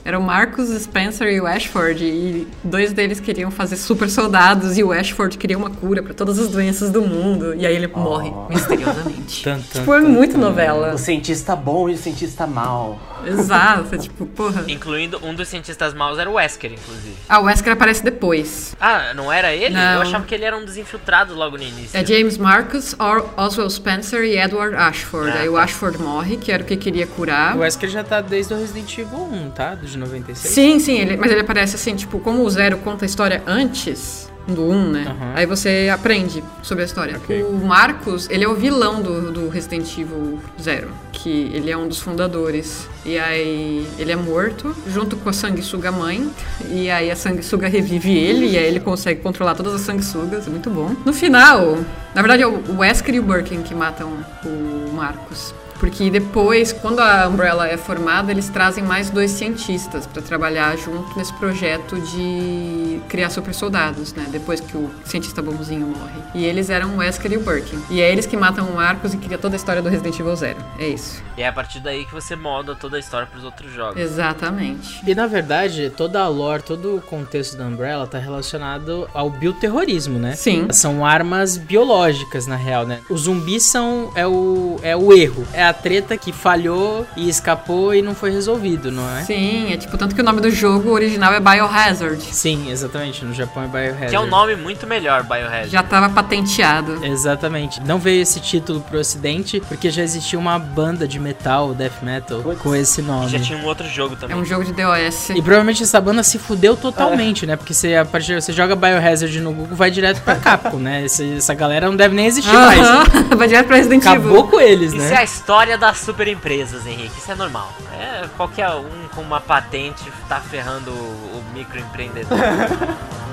Eram Marcus, Spencer e o Ashford. E dois deles queriam fazer super soldados e o Ashford queria uma cura pra todas as doenças do mundo. E aí ele morre misteriosamente. Tan, tan, tipo, é tan, muito novela. O cientista bom e o cientista mal. Exato, tipo, porra. Incluindo um dos cientistas maus era o Wesker, inclusive. Ah, o Wesker aparece depois. Ah, não era ele? Não. Eu achava que ele era um dos infiltrados logo no início. É James Marcus, Or- Oswald Spencer e Edward Ashford. Ah, aí o tá. Ashford morre, que era o que queria curar. O Wesker já tá desde o Resident Evil 1, tá? Do de 96. Sim, sim, ele- mas ele aparece assim, tipo, como o Zero conta a história antes do 1, né? Aham. Aí você aprende sobre a história. Ok. O Marcos, ele é o vilão do, do Resident Evil Zero, que ele é um dos fundadores. E aí ele é morto, junto com a sanguessuga mãe. E aí a sanguessuga revive ele, e aí ele consegue controlar todas as sanguessugas, é muito bom. No final, na verdade é o Wesker e o Birkin que matam o Marcos. Porque depois, quando a Umbrella é formada, eles trazem mais dois cientistas para trabalhar junto nesse projeto de criar super soldados, né? Depois que o cientista bonzinho morre. E eles eram o Wesker e o Birkin. E é eles que matam o Marcos e cria toda a história do Resident Evil Zero. É isso. E é a partir daí que você molda toda a história pros outros jogos. Exatamente. E na verdade, toda a lore, todo o contexto da Umbrella tá relacionado ao bioterrorismo, né? Sim. São armas biológicas, na real, né? Os zumbis são. É o, é o erro. É a treta que falhou e escapou e não foi resolvido, não é? Sim, é tipo, tanto que o nome do jogo original é Biohazard. Sim, exatamente. No Japão é Biohazard. Que é um nome muito melhor, Biohazard. Já tava patenteado. Exatamente. Não veio esse título pro ocidente porque já existia uma banda de metal, death metal, Putz. com esse nome. Já tinha um outro jogo É também. um jogo de DOS. E provavelmente essa banda se fudeu totalmente, né? Porque você, a partir, você joga Biohazard no Google, vai direto pra Capcom, né? Esse- essa galera não deve nem existir mais. Aham. *laughs* Vai direto pra Resident Acabou Evil. com eles, Isso é né? a história das super empresas, Henrique. Isso é normal. É qualquer um com uma patente tá ferrando o, o microempreendedor. *laughs*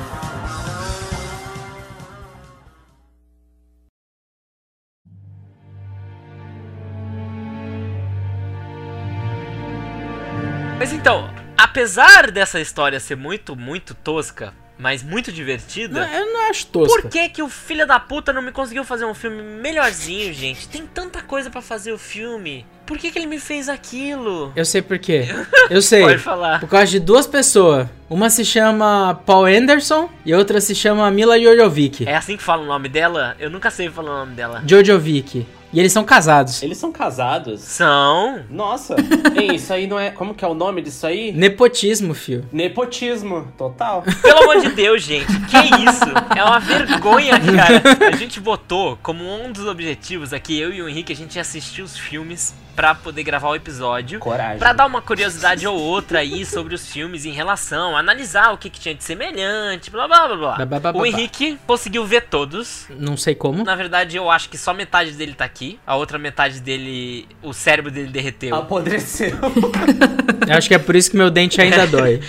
Mas então, apesar dessa história ser muito, muito tosca, mas muito divertida. Não, eu não acho tosca. Por que que o filho da puta não me conseguiu fazer um filme melhorzinho, gente? Tem tanta coisa pra fazer o filme. Por que que ele me fez aquilo? Eu sei por quê. *laughs* Eu sei. Pode falar. Por causa de duas pessoas. Uma se chama Paul Anderson e outra se chama Mila Jojovic. É assim que fala o nome dela? Eu nunca sei falar o nome dela. Jojovic. E eles são casados. Eles são casados? São. Nossa. *laughs* Ei, isso aí não é... Como que é o nome disso aí? Nepotismo, fio. Nepotismo. Total. Pelo amor de Deus, gente. Que isso? É uma vergonha, cara. A gente botou como um dos objetivos aqui, eu e o Henrique, a gente ia assistir os filmes pra poder gravar o episódio. Coragem. Pra dar uma curiosidade ou outra aí sobre os filmes em relação, analisar o que, que tinha de semelhante, blá blá blá blá. Blá, blá, blá, O. Henrique conseguiu ver todos. Não sei como. Na verdade, eu acho que só metade dele tá aqui. A outra metade dele, o cérebro dele derreteu. Apodreceu. *laughs* Eu acho que é por isso que meu dente ainda *laughs* dói.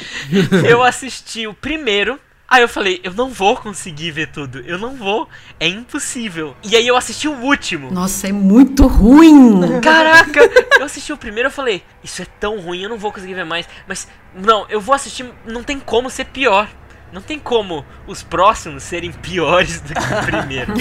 eu assisti o primeiro. Aí eu falei, eu não vou conseguir ver tudo. Eu não vou. É impossível. E aí eu assisti o último. Nossa, é muito ruim. Caraca! Eu assisti o primeiro eu falei, isso é tão ruim, eu não vou conseguir ver mais. Mas, não, eu vou assistir, não tem como ser pior. Não tem como os próximos serem piores do que o *laughs* primeiro.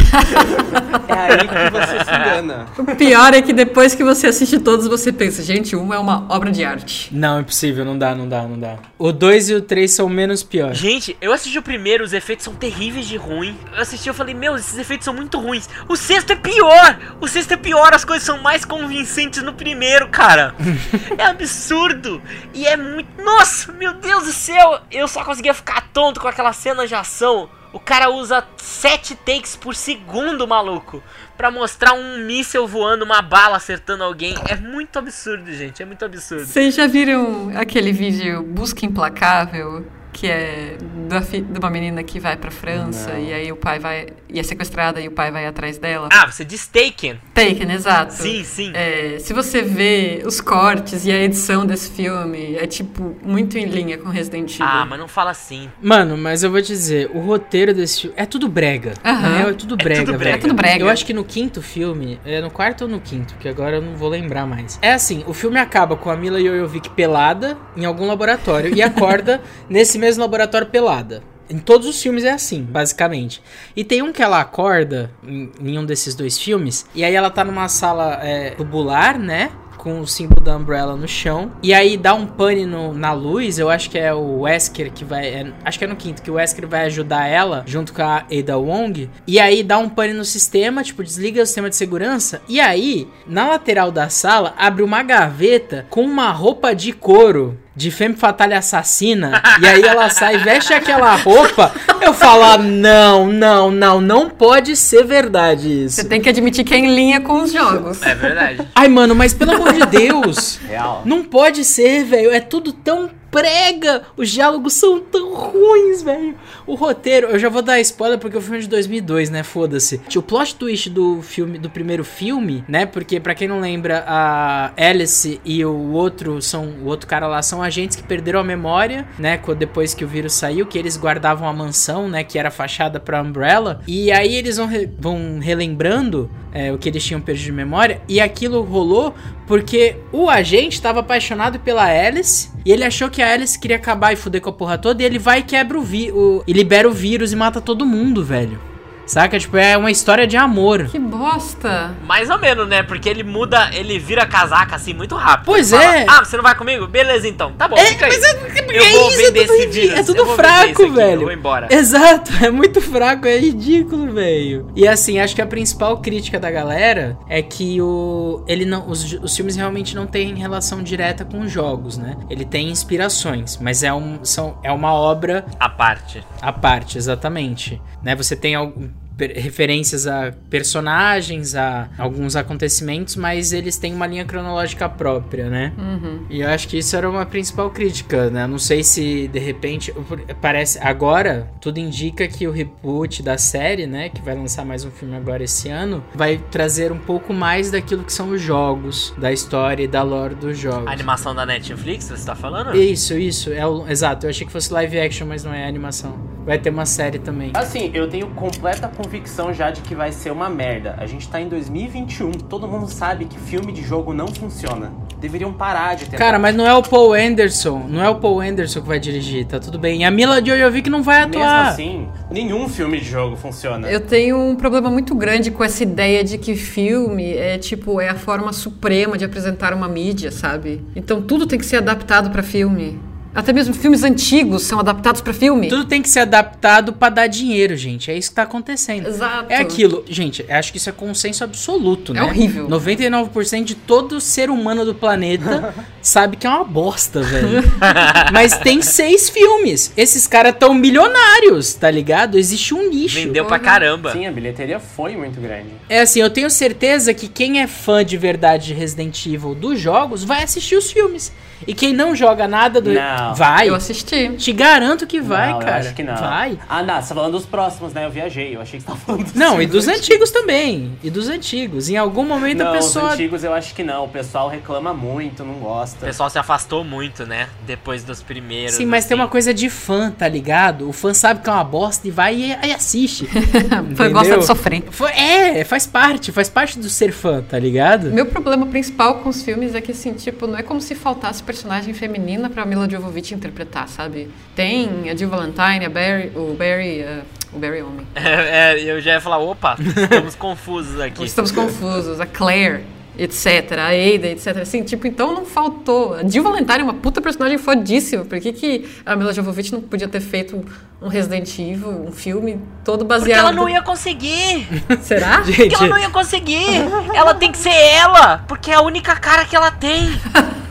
É aí que você se engana. O pior é que depois que você assiste todos, você pensa, gente, um é uma obra de arte. Não, impossível, não dá, não dá, não dá. O 2 e o 3 são menos piores. Gente, eu assisti o primeiro, os efeitos são terríveis de ruim. Eu assisti eu falei, meu, esses efeitos são muito ruins. O sexto é pior! O sexto é pior, as coisas são mais convincentes no primeiro, cara. *laughs* é absurdo. E é muito. Nossa, meu Deus do céu! Eu só conseguia ficar tonto com aquela cena de ação. O cara usa sete takes por segundo, maluco, Pra mostrar um míssel voando, uma bala acertando alguém. É muito absurdo, gente. É muito absurdo. Vocês já viram aquele vídeo Busca Implacável? Que é da fi- de uma menina que vai pra França Não. e aí o pai vai. e é sequestrada e o pai vai atrás dela. Ah, você diz Taken. Taken, exato. Sim, sim. É, se você vê os cortes e a edição desse filme, é tipo muito em linha com Resident Evil. Ah, mas não fala assim. Mano, mas eu vou te dizer, o roteiro desse filme é tudo brega. Aham. Real, é tudo brega, tudo velho. brega. É tudo brega. Eu acho que no quinto filme, é no quarto ou no quinto, que agora eu não vou lembrar mais. É assim, o filme acaba com a Mila Jovovich pelada em algum laboratório e acorda *laughs* nesse mesmo laboratório pelada. Em todos os filmes é assim, basicamente. E tem um que ela acorda em, em um desses dois filmes, e aí ela tá numa sala é, tubular, né? Com o símbolo da Umbrella no chão. E aí dá um pane no- na luz. Eu acho que é o Wesker que vai. é- acho que é no quinto, que o Wesker vai ajudar ela junto com a Ada Wong. E aí dá um pane no sistema, tipo, desliga o sistema de segurança. E aí, na lateral da sala, abre uma gaveta com uma roupa de couro. De Femme Fatale assassina, e aí ela sai, veste aquela roupa. Eu falo, ah, não, não, não, não pode ser verdade isso. Você tem que admitir que é em linha com os jogos. É verdade. Ai, mano, mas pelo amor de Deus, Real. não pode ser, velho. É tudo tão prega. Os diálogos são tão ruins, velho. O roteiro, eu já vou dar spoiler porque o filme é de 2002, né? Foda-se. O plot twist do filme, do primeiro filme, né? Porque pra quem não lembra, a Alice e o outro são, o outro cara lá são agentes que perderam a memória, né? Depois que o vírus saiu, que eles guardavam a mansão, né? Que era fachada pra Umbrella. E aí eles vão, re- vão relembrando é, o que eles tinham perdido de memória. E aquilo rolou porque o agente estava apaixonado pela Alice. E ele achou que a Alice queria acabar e fuder com a porra toda. E ele vai e quebra o vírus. E libera o vírus e mata todo mundo, velho. Saca? Tipo, é uma história de amor. Que bosta. Mais ou menos, né? Porque ele muda, ele vira casaca assim muito rápido. Pois Ele fala, é. Ah, você não vai comigo? Beleza então. Tá bom, É, fica aí. mas é, Eu é vou isso, vender é tudo, esse vírus, é tudo eu fraco, aqui, eu velho. vou embora. Exato, é muito fraco, é ridículo, velho. E assim, acho que a principal crítica da galera é que o ele não os, os filmes realmente não têm relação direta com os jogos, né? Ele tem inspirações, mas é um são é uma obra A parte. à parte, exatamente. Né? Você tem algum- referências a personagens, a alguns acontecimentos, mas eles têm uma linha cronológica própria, né? Uhum. E eu acho que isso era uma principal crítica, né? Não sei se de repente parece agora tudo indica que o reboot da série, né, que vai lançar mais um filme agora esse ano, vai trazer um pouco mais daquilo que são os jogos, da história e da lore dos jogos. A animação da Netflix, você tá falando? Isso, isso, é o, exato. Eu achei que fosse live action, mas não é animação. Vai ter uma série também. Assim, eu tenho completa convicção já de que vai ser uma merda. A gente tá em 2021, todo mundo sabe que filme de jogo não funciona. Deveriam parar de tentar. Cara, mas não é o Paul Anderson, não é o Paul Anderson que vai dirigir, tá tudo bem. E a Mila Jovovich não vai Mesmo atuar. assim, nenhum filme de jogo funciona. Eu tenho um problema muito grande com essa ideia de que filme é tipo é a forma suprema de apresentar uma mídia, sabe? Então tudo tem que ser adaptado pra filme. Até mesmo filmes antigos são adaptados pra filme. Tudo tem que ser adaptado pra dar dinheiro, gente. É isso que tá acontecendo. Exato. É aquilo. Gente, acho que isso é consenso absoluto, É né? horrível. 99% de todo ser humano do planeta *laughs* sabe que é uma bosta, velho. *laughs* Mas tem seis filmes. Esses caras tão milionários, tá ligado? Existe um nicho. Vendeu pra caramba. Sim, a bilheteria foi muito grande. É assim, eu tenho certeza que quem é fã de verdade de Resident Evil dos jogos vai assistir os filmes. E quem não joga nada do. Não. Vai. Eu assisti. Te garanto que vai, não, cara. Eu acho que não. Vai. Ah, não, você tá falando dos próximos, né? Eu viajei, eu achei que você tava falando dos Não, e dos antigos também. E dos antigos. Em algum momento Não, a pessoa. os antigos eu acho que não. O pessoal reclama muito, não O gosta. pessoal se afastou muito, né? Depois dos primeiros. Sim, mas tem assim. uma coisa de fã, tá ligado? O fã sabe que é uma bosta e vai e, e assiste. *laughs* Foi gosta de sofrer. Foi- é, faz parte, faz parte do ser fã, tá ligado? Meu problema principal com os filmes é que, assim, tipo, não é como se faltasse personagem feminina pra Mila Jovovich interpretar, sabe? Tem a Jill Valentine, a Barry, o Barry, uh, o Barry Homem. *laughs* É, é, eu já ia falar, opa, estamos *laughs* confusos aqui. Estamos confusos. A Claire, etc. A Ada, etc. Assim, tipo, então não faltou. A Jill Valentine é uma puta personagem fodíssima. Por que, que a Mila Jovovich não podia ter feito um Resident Evil, um filme todo baseado... Porque ela não ia conseguir. *laughs* Será? Porque ela não ia conseguir. Ela tem que ser ela, porque é a única cara que ela tem.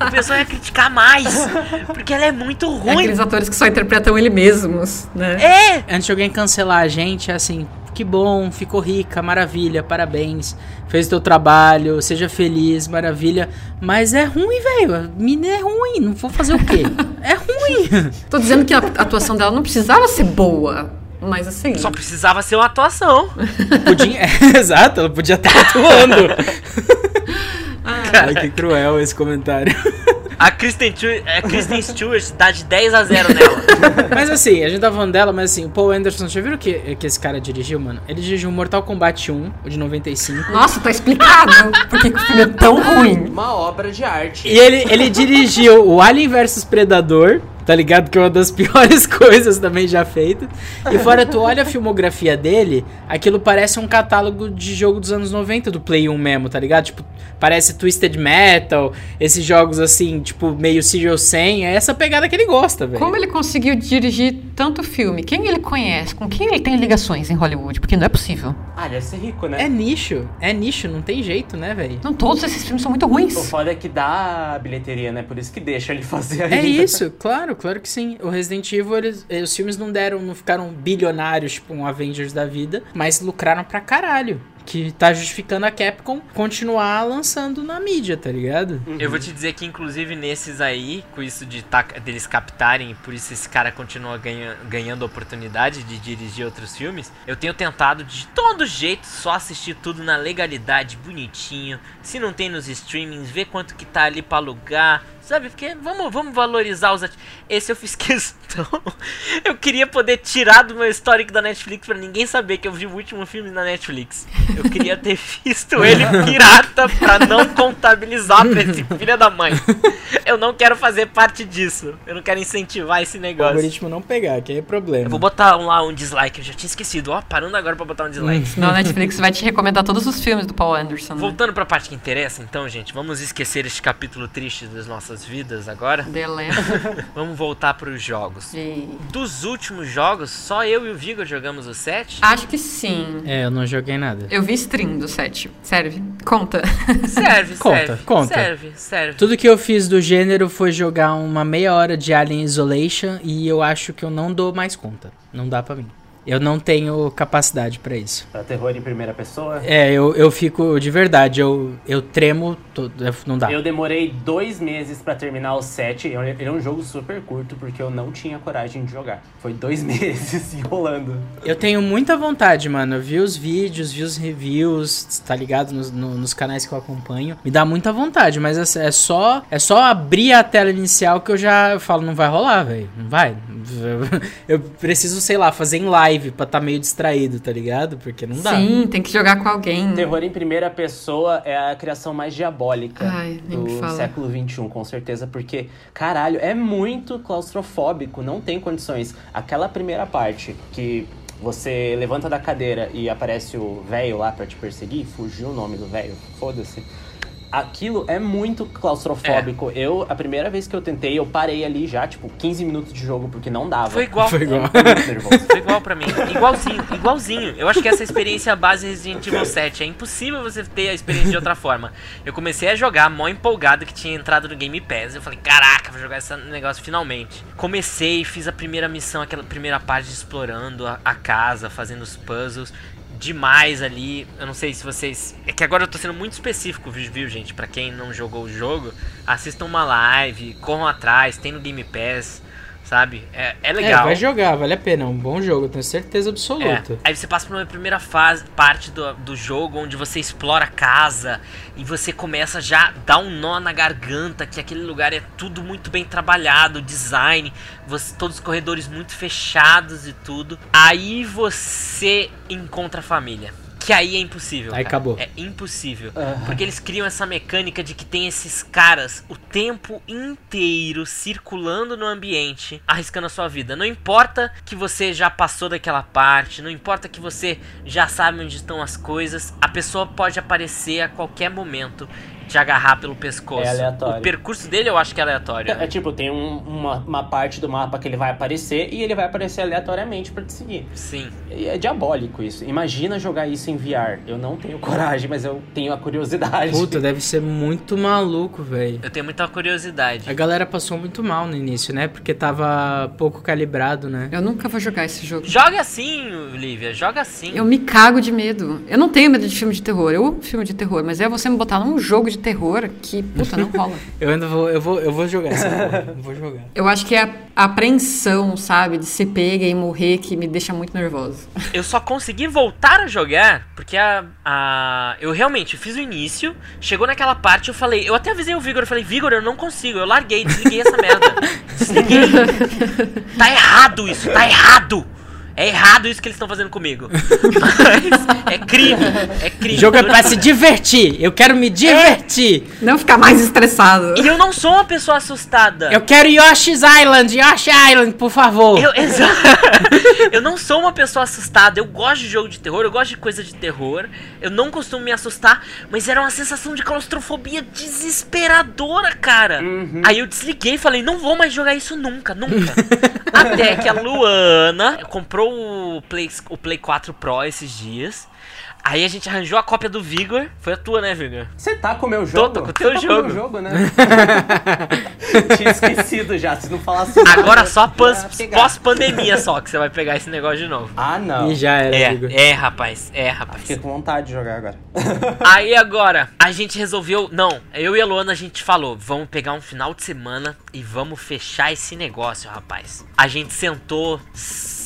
O pessoal ia criticar mais, porque ela é muito É ruim. aqueles atores que só interpretam ele mesmos, né? É! Antes de alguém cancelar a gente, é assim, que bom, ficou rica, maravilha, parabéns, fez teu trabalho, seja feliz, maravilha. Mas é ruim, velho. A mina é ruim, não vou fazer o quê? *laughs* É ruim. Tô dizendo que a atuação dela não precisava ser boa, mas assim... Só precisava ser uma atuação. Podia, *laughs* é, exato, ela podia estar atuando. *laughs* Ai, que cruel esse comentário. A Kristen, Stewart- a Kristen Stewart dá de 10 a 0 nela. *laughs* Mas assim, a gente tá falando dela, mas assim, o Paul Anderson, já viram o que, que esse cara dirigiu, mano? Ele dirigiu Mortal Kombat 1, o de 95. Nossa, tá explicado por que que o filme é tão ruim. Uma obra de arte. E ele, ele dirigiu o Alien vs Predador, tá ligado? Que é uma das *laughs* piores coisas também já feitas. E fora, tu olha a filmografia dele, aquilo parece um catálogo de jogo dos anos 90 do Play 1 mesmo, tá ligado? Tipo, parece Twisted Metal, esses jogos assim, tipo, meio Sigil 100. É essa pegada que ele gosta, velho. Como ele conseguiu dirigir tanto filme? Quem ele conhece? Com quem ele tem ligações em Hollywood? Porque não é possível. Ah, deve ser rico, né? É nicho, é nicho, não tem jeito, né, velho? Não, todos esses filmes são muito O ruins. foda é que dá bilheteria, né? Por isso que deixa ele *laughs* fazer É ainda. isso, claro, claro que sim. O Resident Evil, eles, eh, os filmes não deram, não ficaram bilionários, tipo um Avengers da vida, mas lucraram pra caralho. Que tá justificando a Capcom continuar lançando na mídia, tá ligado? Eu vou te dizer que, inclusive, nesses aí, com isso de tá- deles captarem, por isso esse cara continua ganha- ganhando oportunidade de dirigir outros filmes, eu tenho tentado de todo jeito só assistir tudo na legalidade, bonitinho. Se não tem nos streamings, ver quanto que tá ali pra alugar. Sabe, porque vamos, vamos valorizar os ati- Esse eu fiz questão. *laughs* Eu queria poder tirar do meu histórico da Netflix pra ninguém saber que eu vi o último filme na Netflix. Eu queria ter *laughs* visto ele pirata pra não contabilizar pra esse *laughs* filho da mãe. Eu não quero fazer parte disso. Eu não quero incentivar esse O negócio. algoritmo não pegar, que aí é problema. Eu vou botar um, lá um dislike, eu já tinha esquecido. Ó, parando agora pra botar um dislike. Senão a Netflix vai te recomendar todos os filmes do Paul Anderson. Né? Voltando pra parte que interessa, então, gente, vamos esquecer este capítulo triste das nossas vidas agora. Deleta. *laughs* Vamos voltar pros jogos. E... Dos últimos jogos, só eu e o Vigor jogamos o 7. Acho que sim. É, eu não joguei nada. Eu vi stream do 7. Serve? Conta. Serve, *laughs* Conta, serve. conta. Serve, serve. Tudo que eu fiz do gênero foi jogar uma meia hora de Alien Isolation e eu acho que eu não dou mais conta. Não dá pra mim. Eu não tenho capacidade pra isso. Pra terror em primeira pessoa. É, eu, eu fico de verdade, eu, eu tremo, todo, não dá. Eu demorei dois meses pra terminar o 7. Ele é um jogo super curto, porque eu não tinha coragem de jogar. Foi dois *laughs* meses enrolando. Eu tenho muita vontade, mano. Eu vi os vídeos, vi os reviews, tá ligado? Nos, no- nos canais que eu acompanho. Me dá muita vontade, mas é, é só é só abrir a tela inicial que eu já falo, não vai rolar, velho. Não vai. *laughs* Eu preciso, sei lá, fazer em live pra tá meio distraído, tá ligado? Porque não dá. Sim, tem que jogar com alguém. Terror em primeira pessoa é a criação mais diabólica Ai, do século XXI, com certeza, porque, caralho, é muito claustrofóbico, não tem condições. Aquela primeira parte que você levanta da cadeira e aparece o velho lá pra te perseguir, fugiu o nome do velho, foda-se. Aquilo é muito claustrofóbico. Eu, a primeira vez que eu tentei, eu parei ali já, tipo, 15 minutos de jogo, porque não dava. Foi igual. Foi igual. É. *laughs* Foi igual pra mim. Igualzinho, igualzinho. Eu acho que essa experiência base Resident Evil 7 é impossível você ter a experiência de outra forma. Eu comecei a jogar mó empolgado que tinha entrado no Game Pass. Eu falei, caraca, vou jogar esse negócio finalmente. Comecei, fiz a primeira missão, aquela primeira parte explorando a, a casa, fazendo os puzzles. Demais ali. Eu não sei se vocês. É que agora eu tô sendo muito específico, viu, gente? Pra quem não jogou o jogo, assistam uma live, corram atrás, tem no Game Pass. Sabe? É, é É, legal. vai jogar, vale a pena. É um bom jogo, tenho certeza absoluta. É. Aí você passa por uma primeira fase, parte do, do jogo onde você explora a casa e você começa já a dar um nó na garganta, que aquele lugar é tudo muito bem trabalhado, design, você, todos os corredores muito fechados e tudo. Aí você encontra a família. Que aí é impossível. Aí cara. acabou. É impossível. Aham. Porque eles criam essa mecânica de que tem esses caras o tempo inteiro circulando no ambiente, arriscando a sua vida. Não importa que você já passou daquela parte, não importa que você já sabe onde estão as coisas, a pessoa pode aparecer a qualquer momento te agarrar pelo pescoço. É aleatório. O percurso dele eu acho que é aleatório. É tipo, tem um- uma, uma parte do mapa que ele vai aparecer e ele vai aparecer aleatoriamente pra te seguir. Sim. E é diabólico isso. Imagina jogar isso em VR. Eu não tenho *laughs* coragem, mas eu tenho a curiosidade. Puta, deve ser muito maluco, velho. Eu tenho muita curiosidade. A galera passou muito mal no início, né? Porque tava pouco calibrado, né? Eu nunca vou jogar esse jogo. Joga assim, Lívia, joga assim. Eu me cago de medo. Eu não tenho medo de filme de terror. Eu amo filme de terror, mas é você me botar num jogo de terror que, puta, não rola. *laughs* Eu ainda vou, eu vou, eu vou jogar essa porra. Eu vou jogar. Eu acho que é a apreensão, sabe, de ser pega e morrer que me deixa muito nervosa. *laughs* Eu só consegui voltar a jogar porque a, a. Eu realmente fiz o início, chegou naquela parte, eu falei. Eu até avisei o Vigor, eu falei, Vigor, eu não consigo. Eu larguei, desliguei essa merda. *laughs* Desliguei. tá errado isso, tá errado! É errado isso que eles estão fazendo comigo. *laughs* Mas é crime, é crime. Jogo é pra se divertir. Eu quero me divertir. Não ficar mais estressado. E eu não sou uma pessoa assustada. Eu quero Yoshi's Island, Yoshi Island, por favor. Eu, exa- *laughs* eu não sou uma pessoa assustada. Eu gosto de jogo de terror, eu gosto de coisa de terror. Eu não costumo me assustar, mas era uma sensação de claustrofobia desesperadora, cara. Aí eu desliguei e falei: não vou mais jogar isso nunca, nunca. *laughs* Até que a Luana comprou o Play, o Play 4 Pro esses dias. Aí a gente arranjou a cópia do Vigor. Foi a tua, né, Vigor? Você tá com o meu jogo? Tô, tô com o teu tá jogo. Com o meu jogo, né? *laughs* Tinha esquecido já, se não falasse nada, Agora só pós-pandemia só que você vai pegar esse negócio de novo. Ah, não. E já era, É, Igor. é, rapaz, é, rapaz. Fiquei com vontade de jogar agora. *laughs* Aí agora, a gente resolveu. Não, eu e a Luana a gente falou: vamos pegar um final de semana e vamos fechar esse negócio, rapaz. A gente sentou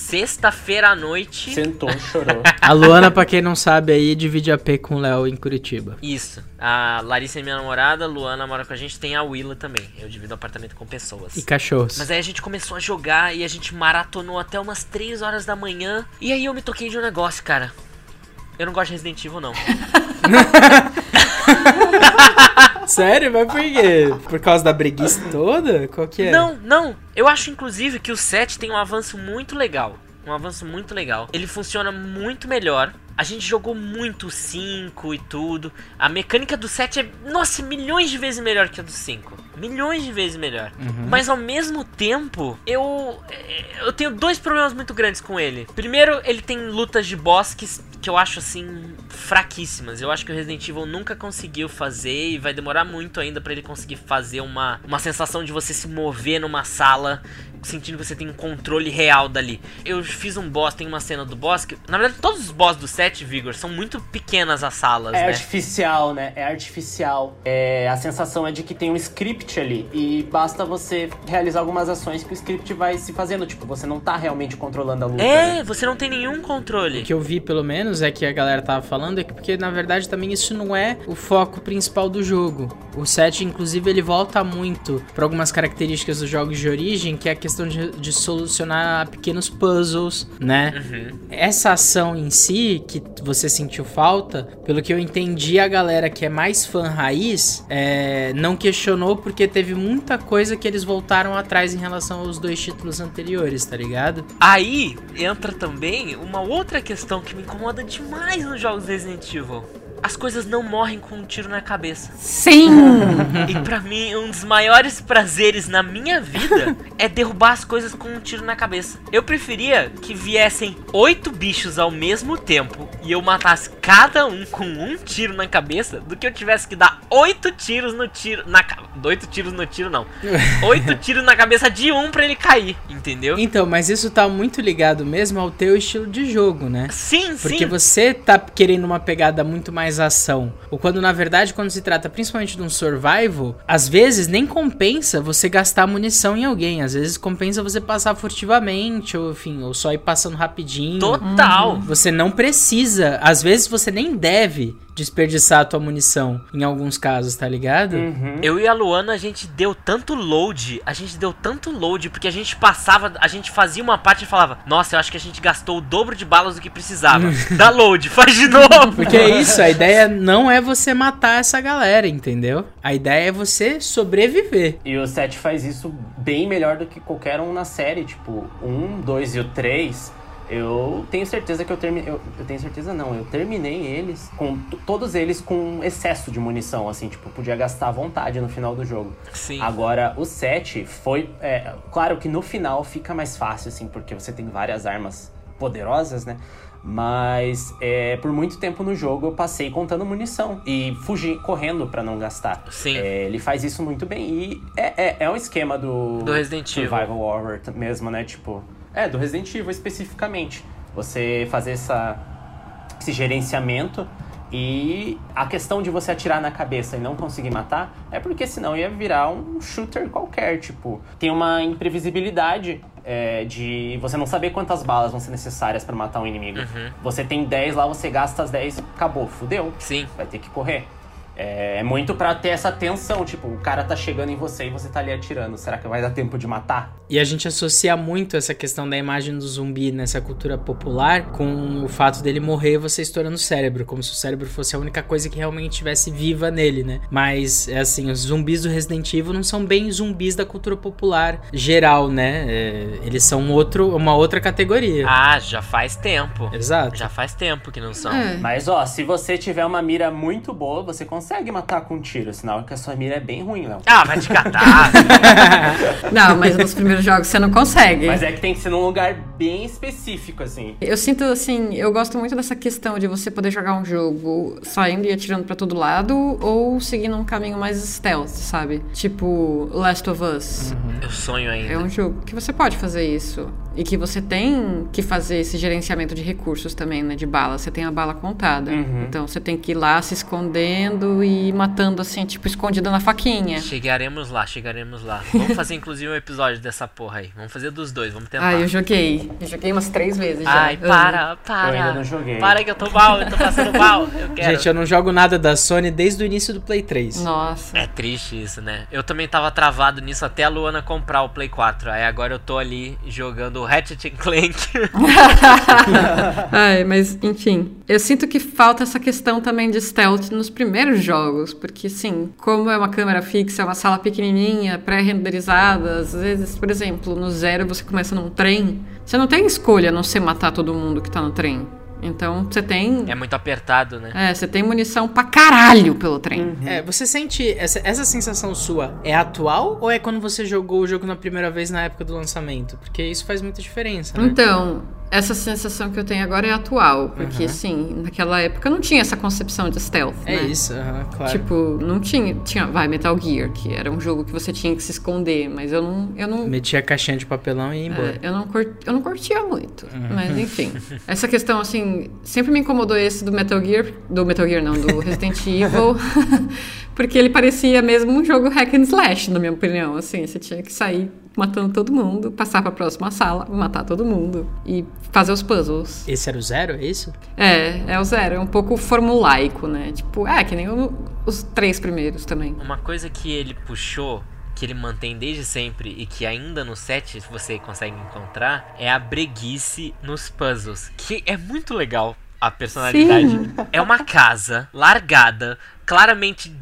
sexta-feira à noite. Sentou, chorou. A Luana, pra quem não sabe, aí divide a P com o Léo em Curitiba. Isso. A Larissa é minha namorada, a Luana mora com a gente, tem a Willa também. Eu divido apartamento com pessoas. E cachorros. Mas aí a gente começou a jogar e a gente maratonou até umas 3 horas da manhã. E aí eu me toquei de um negócio, cara. Eu não gosto de Resident Evil, não. *laughs* Sério? Mas por quê? Por causa da breguice toda? Qual que é? Não, não. Eu acho inclusive que o 7 tem um avanço muito legal. Um avanço muito legal. Ele funciona muito melhor. A gente jogou muito o 5 e tudo. A mecânica do 7 é, nossa, milhões de vezes melhor que a do 5. Milhões de vezes melhor. Mas ao mesmo tempo, eu eu tenho dois problemas muito grandes com ele. Primeiro, ele tem lutas de boss que, que eu acho assim fraquíssimas. Eu acho que o Resident Evil nunca conseguiu fazer e vai demorar muito ainda pra ele conseguir fazer uma uma sensação de você se mover numa sala sentindo que você tem um controle real dali. Eu fiz um boss, tem uma cena do boss que, na verdade, todos os boss do 7 Vigor são muito pequenas as salas, É né? artificial, né? É artificial. É, a sensação é de que tem um script ali e basta você realizar algumas ações que o script vai se fazendo. Tipo, você não tá realmente controlando a luta. né? É, você não tem nenhum controle. O que eu vi, pelo menos, é que a galera tava falando, é que porque, na verdade, também isso não é o foco principal do jogo. O 7, inclusive, ele volta muito para algumas características dos jogos de origem, que é a questão de, de solucionar pequenos puzzles, né? Essa ação em si, que você sentiu falta, pelo que eu entendi, a galera que é mais fã raiz é, não questionou porque teve muita coisa que eles voltaram atrás em relação aos dois títulos anteriores, tá ligado? Aí entra também uma outra questão que me incomoda demais nos jogos Resident Evil. As coisas não morrem com um tiro na cabeça. Sim! *laughs* E pra mim, um dos maiores prazeres na minha vida *laughs* é derrubar as coisas com um tiro na cabeça. Eu preferia que viessem oito bichos ao mesmo tempo e eu matasse cada um com um tiro na cabeça do que eu tivesse que dar oito tiros no tiro. Na Oito tiros no tiro, não. *laughs* Oito tiros na cabeça de um pra ele cair, entendeu? Então, mas isso tá muito ligado mesmo ao teu estilo de jogo, né? Sim, Porque sim. você tá querendo uma pegada muito mais ação. Ou quando na verdade, quando se trata principalmente de um survival, às vezes nem compensa você gastar munição em alguém. Às vezes compensa você passar furtivamente, ou enfim, ou só ir passando rapidinho. Total. Você não precisa, às vezes você nem deve desperdiçar a tua munição em alguns casos, tá ligado? Uhum. Eu e a Luana, a gente deu tanto load, a gente deu tanto load, porque a gente passava, a gente fazia uma parte e falava, nossa, eu acho que a gente gastou o dobro de balas do que precisava. *laughs* Dá load, faz de novo. Porque é isso, a ideia não é você matar essa galera, entendeu? A ideia é você sobreviver. E o 7 faz isso bem melhor do que qualquer um na série. Tipo, um, dois e o 3. Eu tenho certeza que eu terminei. Eu, eu tenho certeza não, eu terminei eles com todos eles com excesso de munição, assim, tipo, podia gastar à vontade no final do jogo. Sim. Agora, o 7 foi. é, claro que no final fica mais fácil, assim, porque você tem várias armas poderosas, né? Mas é, por muito tempo no jogo eu passei contando munição e fugi correndo pra não gastar. Sim. É, ele faz isso muito bem. E é, é, é um esquema do, Do Resident Evil. Survival Horror mesmo, né? Tipo. É, do Resident Evil especificamente. Você fazer essa, esse gerenciamento. E a questão de você atirar na cabeça e não conseguir matar é porque senão ia virar um shooter qualquer. Tipo, tem uma imprevisibilidade é, de você não saber quantas balas vão ser necessárias pra matar um inimigo. Uhum. Você tem 10 lá, você gasta as 10, acabou, fudeu Sim. vai ter que correr. É, é muito pra ter essa tensão, tipo, o cara tá chegando em você e você tá ali atirando. Será que vai dar tempo de matar? E a gente associa muito essa questão da imagem do zumbi nessa cultura popular com o fato dele morrer você estourando o cérebro, como se o cérebro fosse a única coisa que realmente estivesse viva nele, né? Mas, é assim, os zumbis do Resident Evil não são bem zumbis da cultura popular geral, né? É, eles são outro, uma outra categoria. Ah, já faz tempo. Exato. Já faz tempo que não são. É. Mas ó, se você tiver uma mira muito boa, você consegue matar com um tiro. Sinal que a sua mira é bem ruim, Léo. Ah, vai te catar. *laughs* Não, mas nos primeiros jogos você não consegue. Mas é que tem que ser num lugar bem específico, assim. Eu sinto assim, eu gosto muito dessa questão de você poder jogar um jogo saindo e atirando pra todo lado ou seguindo um caminho mais stealth, sabe? Tipo Last of Us. Eu sonho ainda. É um jogo que você pode fazer isso. E que você tem que fazer esse gerenciamento de recursos também, né? De bala. Você tem a bala contada. Uhum. Então você tem que ir lá se escondendo e matando assim, tipo, escondido na faquinha. Chegaremos lá, chegaremos lá. Vamos fazer inclusive um episódio dessa porra aí. Vamos fazer dos dois, vamos tentar. Ah, eu joguei. Eu joguei umas três vezes já. Ai, para, para. Eu ainda não joguei. Para que eu tô mal, eu tô passando mal. Eu *laughs* quero. Gente, eu não jogo nada da Sony desde o início do Play 3. Nossa. É triste isso, né? Eu também tava travado nisso até a Luana comprar o Play 4. Aí agora eu tô ali jogando and Clank. *laughs* Ai, mas enfim. Eu sinto que falta essa questão também de stealth nos primeiros jogos. Porque, sim, como é uma câmera fixa, é uma sala pequenininha, pré-renderizada, às vezes, por exemplo, no zero você começa num trem. Você não tem escolha a não ser matar todo mundo que tá no trem. Então você tem. é muito apertado, né? É, você tem munição pra caralho pelo trem. É, você sente essa, essa sensação sua é atual ou é quando você jogou o jogo na primeira vez na época do lançamento? Porque isso faz muita diferença, né? Então, essa sensação que eu tenho agora é atual. Porque, sim, naquela época não tinha essa concepção de stealth. É né? isso, aham, claro. Tipo, não tinha. Tinha, vai, Metal Gear, que era um jogo que você tinha que se esconder, mas eu não. Eu não Metia a caixinha de papelão e ia embora. é, eu, não cur- eu não curtia muito. Mas *laughs* enfim. Essa questão, assim, sempre me incomodou esse do Metal Gear. Do Metal Gear, não, do Resident *laughs* Evil. *laughs* porque ele parecia mesmo um jogo hack and slash, na minha opinião. Assim, você tinha que sair matando todo mundo, passar pra próxima sala, matar todo mundo e fazer os puzzles. Esse era o zero, é isso? É, é o zero, é um pouco formulaico, né? Tipo, é, que nem o- os três primeiros também. Uma coisa que ele puxou, que ele mantém desde sempre e que ainda no set você consegue encontrar, é a breguice nos puzzles. Que é muito legal a personalidade. Sim. É uma casa largada, claramente.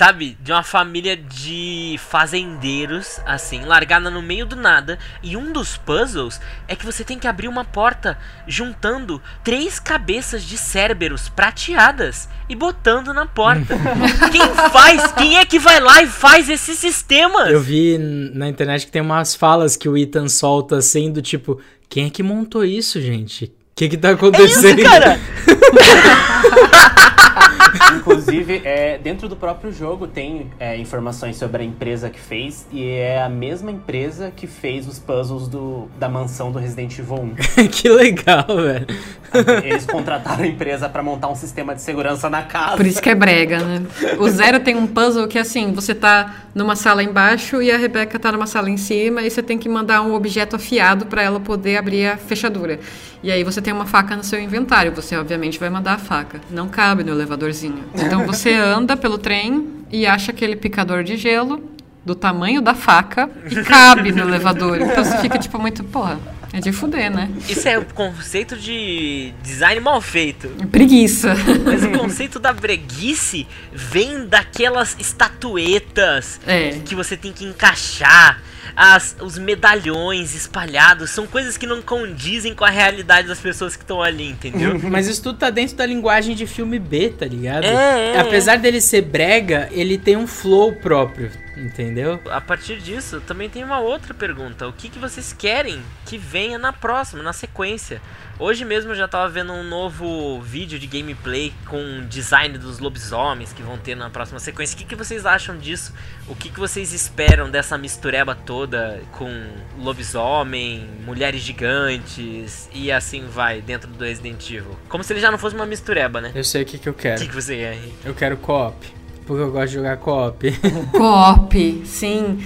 Sabe, de uma família de fazendeiros, assim, largada no meio do nada. E um dos puzzles é que você tem que abrir uma porta juntando três cabeças de cérebros prateadas e botando na porta. *laughs* Quem faz? Quem é que vai lá e faz esses sistemas? Eu vi na internet que tem umas falas que o Ethan solta sendo tipo, quem é que montou isso, gente? O que que tá É acontecendo? isso, cara! *laughs* Inclusive, é, dentro do próprio jogo tem é, informações sobre a empresa que fez, e é a mesma empresa que fez os puzzles do, da mansão do Resident Evil 1. *laughs* que legal, velho. Eles contrataram a empresa pra montar um sistema de segurança na casa. Por isso que é brega, né? O Zero tem um puzzle que, assim, você tá numa sala embaixo e a Rebeca tá numa sala em cima e você tem que mandar um objeto afiado pra ela poder abrir a fechadura. E aí você tem uma faca no seu inventário, você obviamente vai mandar a faca. Não cabe no elevadorzinho Então você anda pelo trem e acha aquele picador de gelo do tamanho da faca e cabe no elevador. Então você fica tipo muito, porra, é de fuder, né? Isso é o conceito de design mal feito. Preguiça. Mas o conceito da breguice vem daquelas estatuetas É. que você tem que encaixar. As, os medalhões espalhados são coisas que não condizem com a realidade das pessoas que estão ali, entendeu? *laughs* Mas isso tudo tá dentro da linguagem de filme B, tá ligado? É, é, Apesar dele ser brega, ele tem um flow próprio, entendeu? A partir disso, também tem uma outra pergunta. O que, que vocês querem que venha na próxima, na sequência? Hoje mesmo eu já tava vendo um novo vídeo de gameplay com design dos lobisomens que vão ter na próxima sequência. O que, que vocês acham disso? O que, que vocês esperam dessa mistureba toda com lobisomem, mulheres gigantes e assim vai dentro do Resident Evil? Como se ele já não fosse uma mistureba, né? Eu sei o que, que eu O quero. que, que você quer? Eu quero co-op. Porque eu gosto de jogar co-op. Co-op, sim.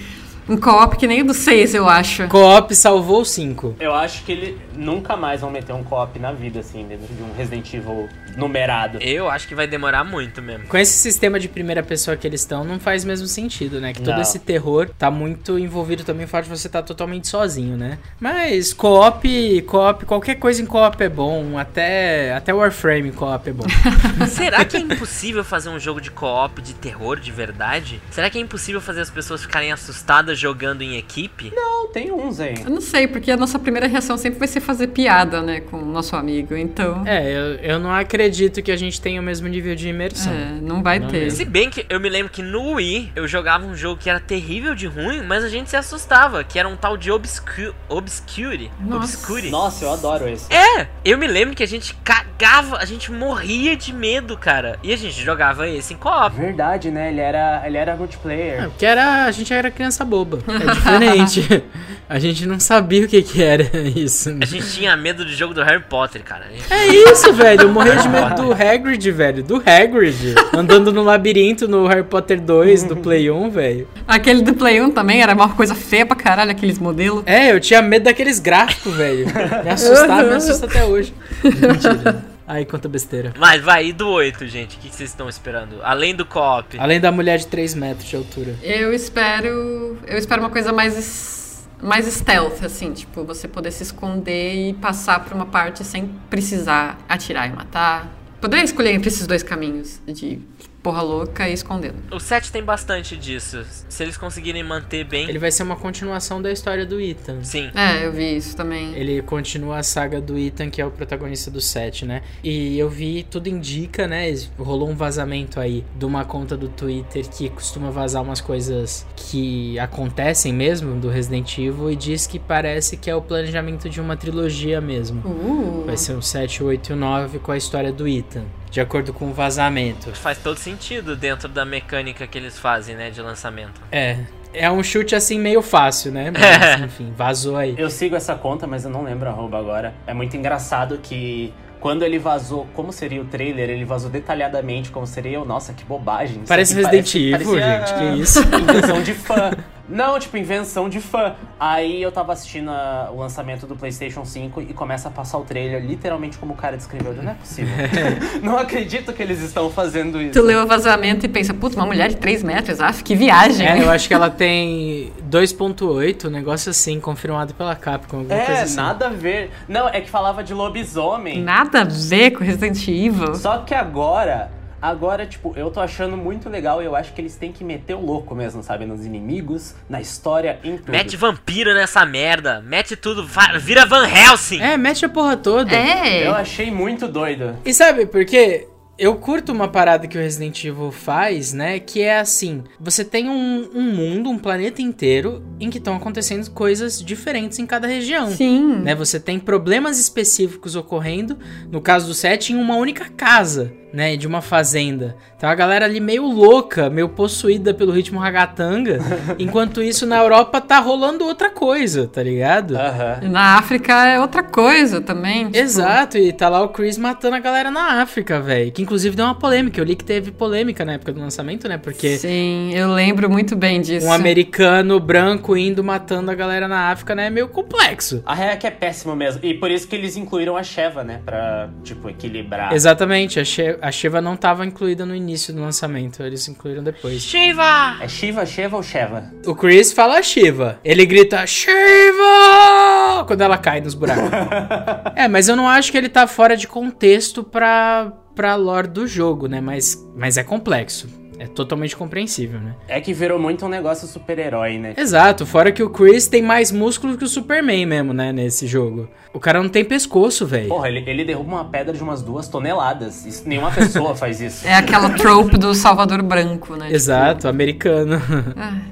Um co-op que nem o do 6, eu acho. co-op salvou o 5. Eu acho que ele nunca mais vão meter um co-op na vida, assim, dentro de um Resident Evil numerado. Eu acho que vai demorar muito mesmo. Com esse sistema de primeira pessoa que eles estão, não faz mesmo sentido, né? Que todo Não. esse terror tá muito envolvido também o fato de você estar totalmente sozinho, né? Mas co-op, co-op, qualquer coisa em co-op é bom. Até, até Warframe co-op é bom. *laughs* Será que é impossível fazer um jogo de co-op de terror de verdade? Será que é impossível fazer as pessoas ficarem assustadas jogando em equipe? Não, tem uns aí. Eu não sei, porque a nossa primeira reação sempre vai ser fazer piada, né, com o nosso amigo. Então, é, eu, eu não acredito que a gente tenha o mesmo nível de imersão. é, não vai Não ter. mesmo. Se bem que eu me lembro que no Wii eu jogava um jogo que era terrível de ruim, mas a gente se assustava, que era um tal de Obscu Obscure. Nossa. Obscure. Nossa, eu adoro esse. É, eu me lembro que a gente cagava, a gente morria de medo, cara. E a gente jogava esse em co-op. Verdade, né? Ele era, ele era É, multiplayer. porque era, a gente era criança boba. É diferente. *laughs* a gente não sabia o que, que era isso. A gente tinha medo do jogo do Harry Potter, cara. É isso, velho. Eu morri de medo do *laughs* Hagrid, velho. Do Hagrid. Andando no labirinto no Harry Potter 2 do Play 1, velho. Aquele do Play 1 também era uma coisa feia pra caralho, aqueles modelos. É, eu tinha medo daqueles gráficos, velho. Me assustava, me assusta até hoje. *laughs* Mentira. Aí, conta besteira. Mas vai, e do 8, gente? O que vocês estão esperando? Além do co-op. Além da mulher de 3 metros de altura. Eu espero. Eu espero uma coisa mais. Mais stealth, assim, tipo, você poder se esconder e passar por uma parte sem precisar atirar e matar. Poder escolher entre esses dois caminhos, de porra louca e escondendo. O 7 tem bastante disso. Se eles conseguirem manter bem. Ele vai ser uma continuação da história do Ethan. Sim. É, eu vi isso também. Ele continua a saga do Ethan, que é o protagonista do 7, né? E eu vi, tudo indica, né? Rolou um vazamento aí de uma conta do Twitter que costuma vazar umas coisas que acontecem mesmo do Resident Evil e diz que parece que é o planejamento de uma trilogia mesmo. Uh, Vai ser o 7, 8 e o 9 com a história do Ethan, de acordo com o vazamento. Faz todo sentido dentro da mecânica que eles fazem, né? De lançamento. É, é um chute assim meio fácil, né? Mas, *laughs* enfim, vazou aí. Eu sigo essa conta, mas eu não lembro a arroba agora. É muito engraçado que quando ele vazou como seria o trailer, ele vazou detalhadamente como seria. Eu, Nossa, que bobagem. Parece Resident Evil, parecia gente, que isso? *laughs* Invenção de fã. Não, tipo, invenção de fã. Aí eu tava assistindo a- o lançamento do PlayStation 5 e começa a passar o trailer literalmente como o cara descreveu. Eu, Não é possível. *laughs* não acredito que eles estão fazendo isso. tu leu o vazamento e pensa, putz, uma mulher de 3 metros, ah, que viagem. É, eu acho que ela tem 2.8, um negócio assim, confirmado pela Capcom, É, assim. nada a ver. Não, é que falava de lobisomem. Nada a ver com Resident Evil. Só que agora, agora, tipo, eu tô achando muito legal e eu acho que eles têm que meter o louco mesmo, sabe? Nos inimigos, na história, em tudo. Mete vampiro nessa merda. Mete tudo. Vira Van Helsing. É, mete a porra toda. É. Eu achei muito doido. E sabe por quê? Eu curto uma parada que o Resident Evil faz, né? Que é assim: você tem um, um mundo, um planeta inteiro em que estão acontecendo coisas diferentes em cada região. Sim. Né? Você tem problemas específicos ocorrendo, no caso do set, em uma única casa, né? De uma fazenda. Então a galera ali meio louca, meio possuída pelo ritmo ragatanga, *laughs* enquanto isso na Europa tá rolando outra coisa, tá ligado? Aham. E Na África é outra coisa também. tipo, Exato, e tá lá o Chris matando a galera na África, velho. Que inclusive deu uma polêmica. Eu li que teve polêmica na época do lançamento, né? Porque Sim, eu lembro muito bem disso. um americano branco indo matando a galera na África, né? É meio complexo. A real é que é péssimo mesmo. E por isso que eles incluíram a Sheva, né? Pra, tipo, equilibrar. Exatamente, a, She A Shiva não tava incluída no início do lançamento, eles incluíram depois. Shiva! É Shiva, Sheva ou Sheva? O Chris fala Shiva. Ele grita Shiva! Quando ela cai nos buracos. *laughs* é, mas eu não acho que ele tá fora de contexto pra, pra lore do jogo, né? Mas, mas é complexo. É totalmente compreensível, né? É que virou muito um negócio super-herói, né? Exato, fora que o Chris tem mais músculo que o Superman mesmo, né, nesse jogo. O cara não tem pescoço, velho. Porra, ele, ele derruba uma pedra de umas duas toneladas. Isso, nenhuma pessoa *laughs* faz isso. É aquela trope do Salvador Branco, né? Exato, americano.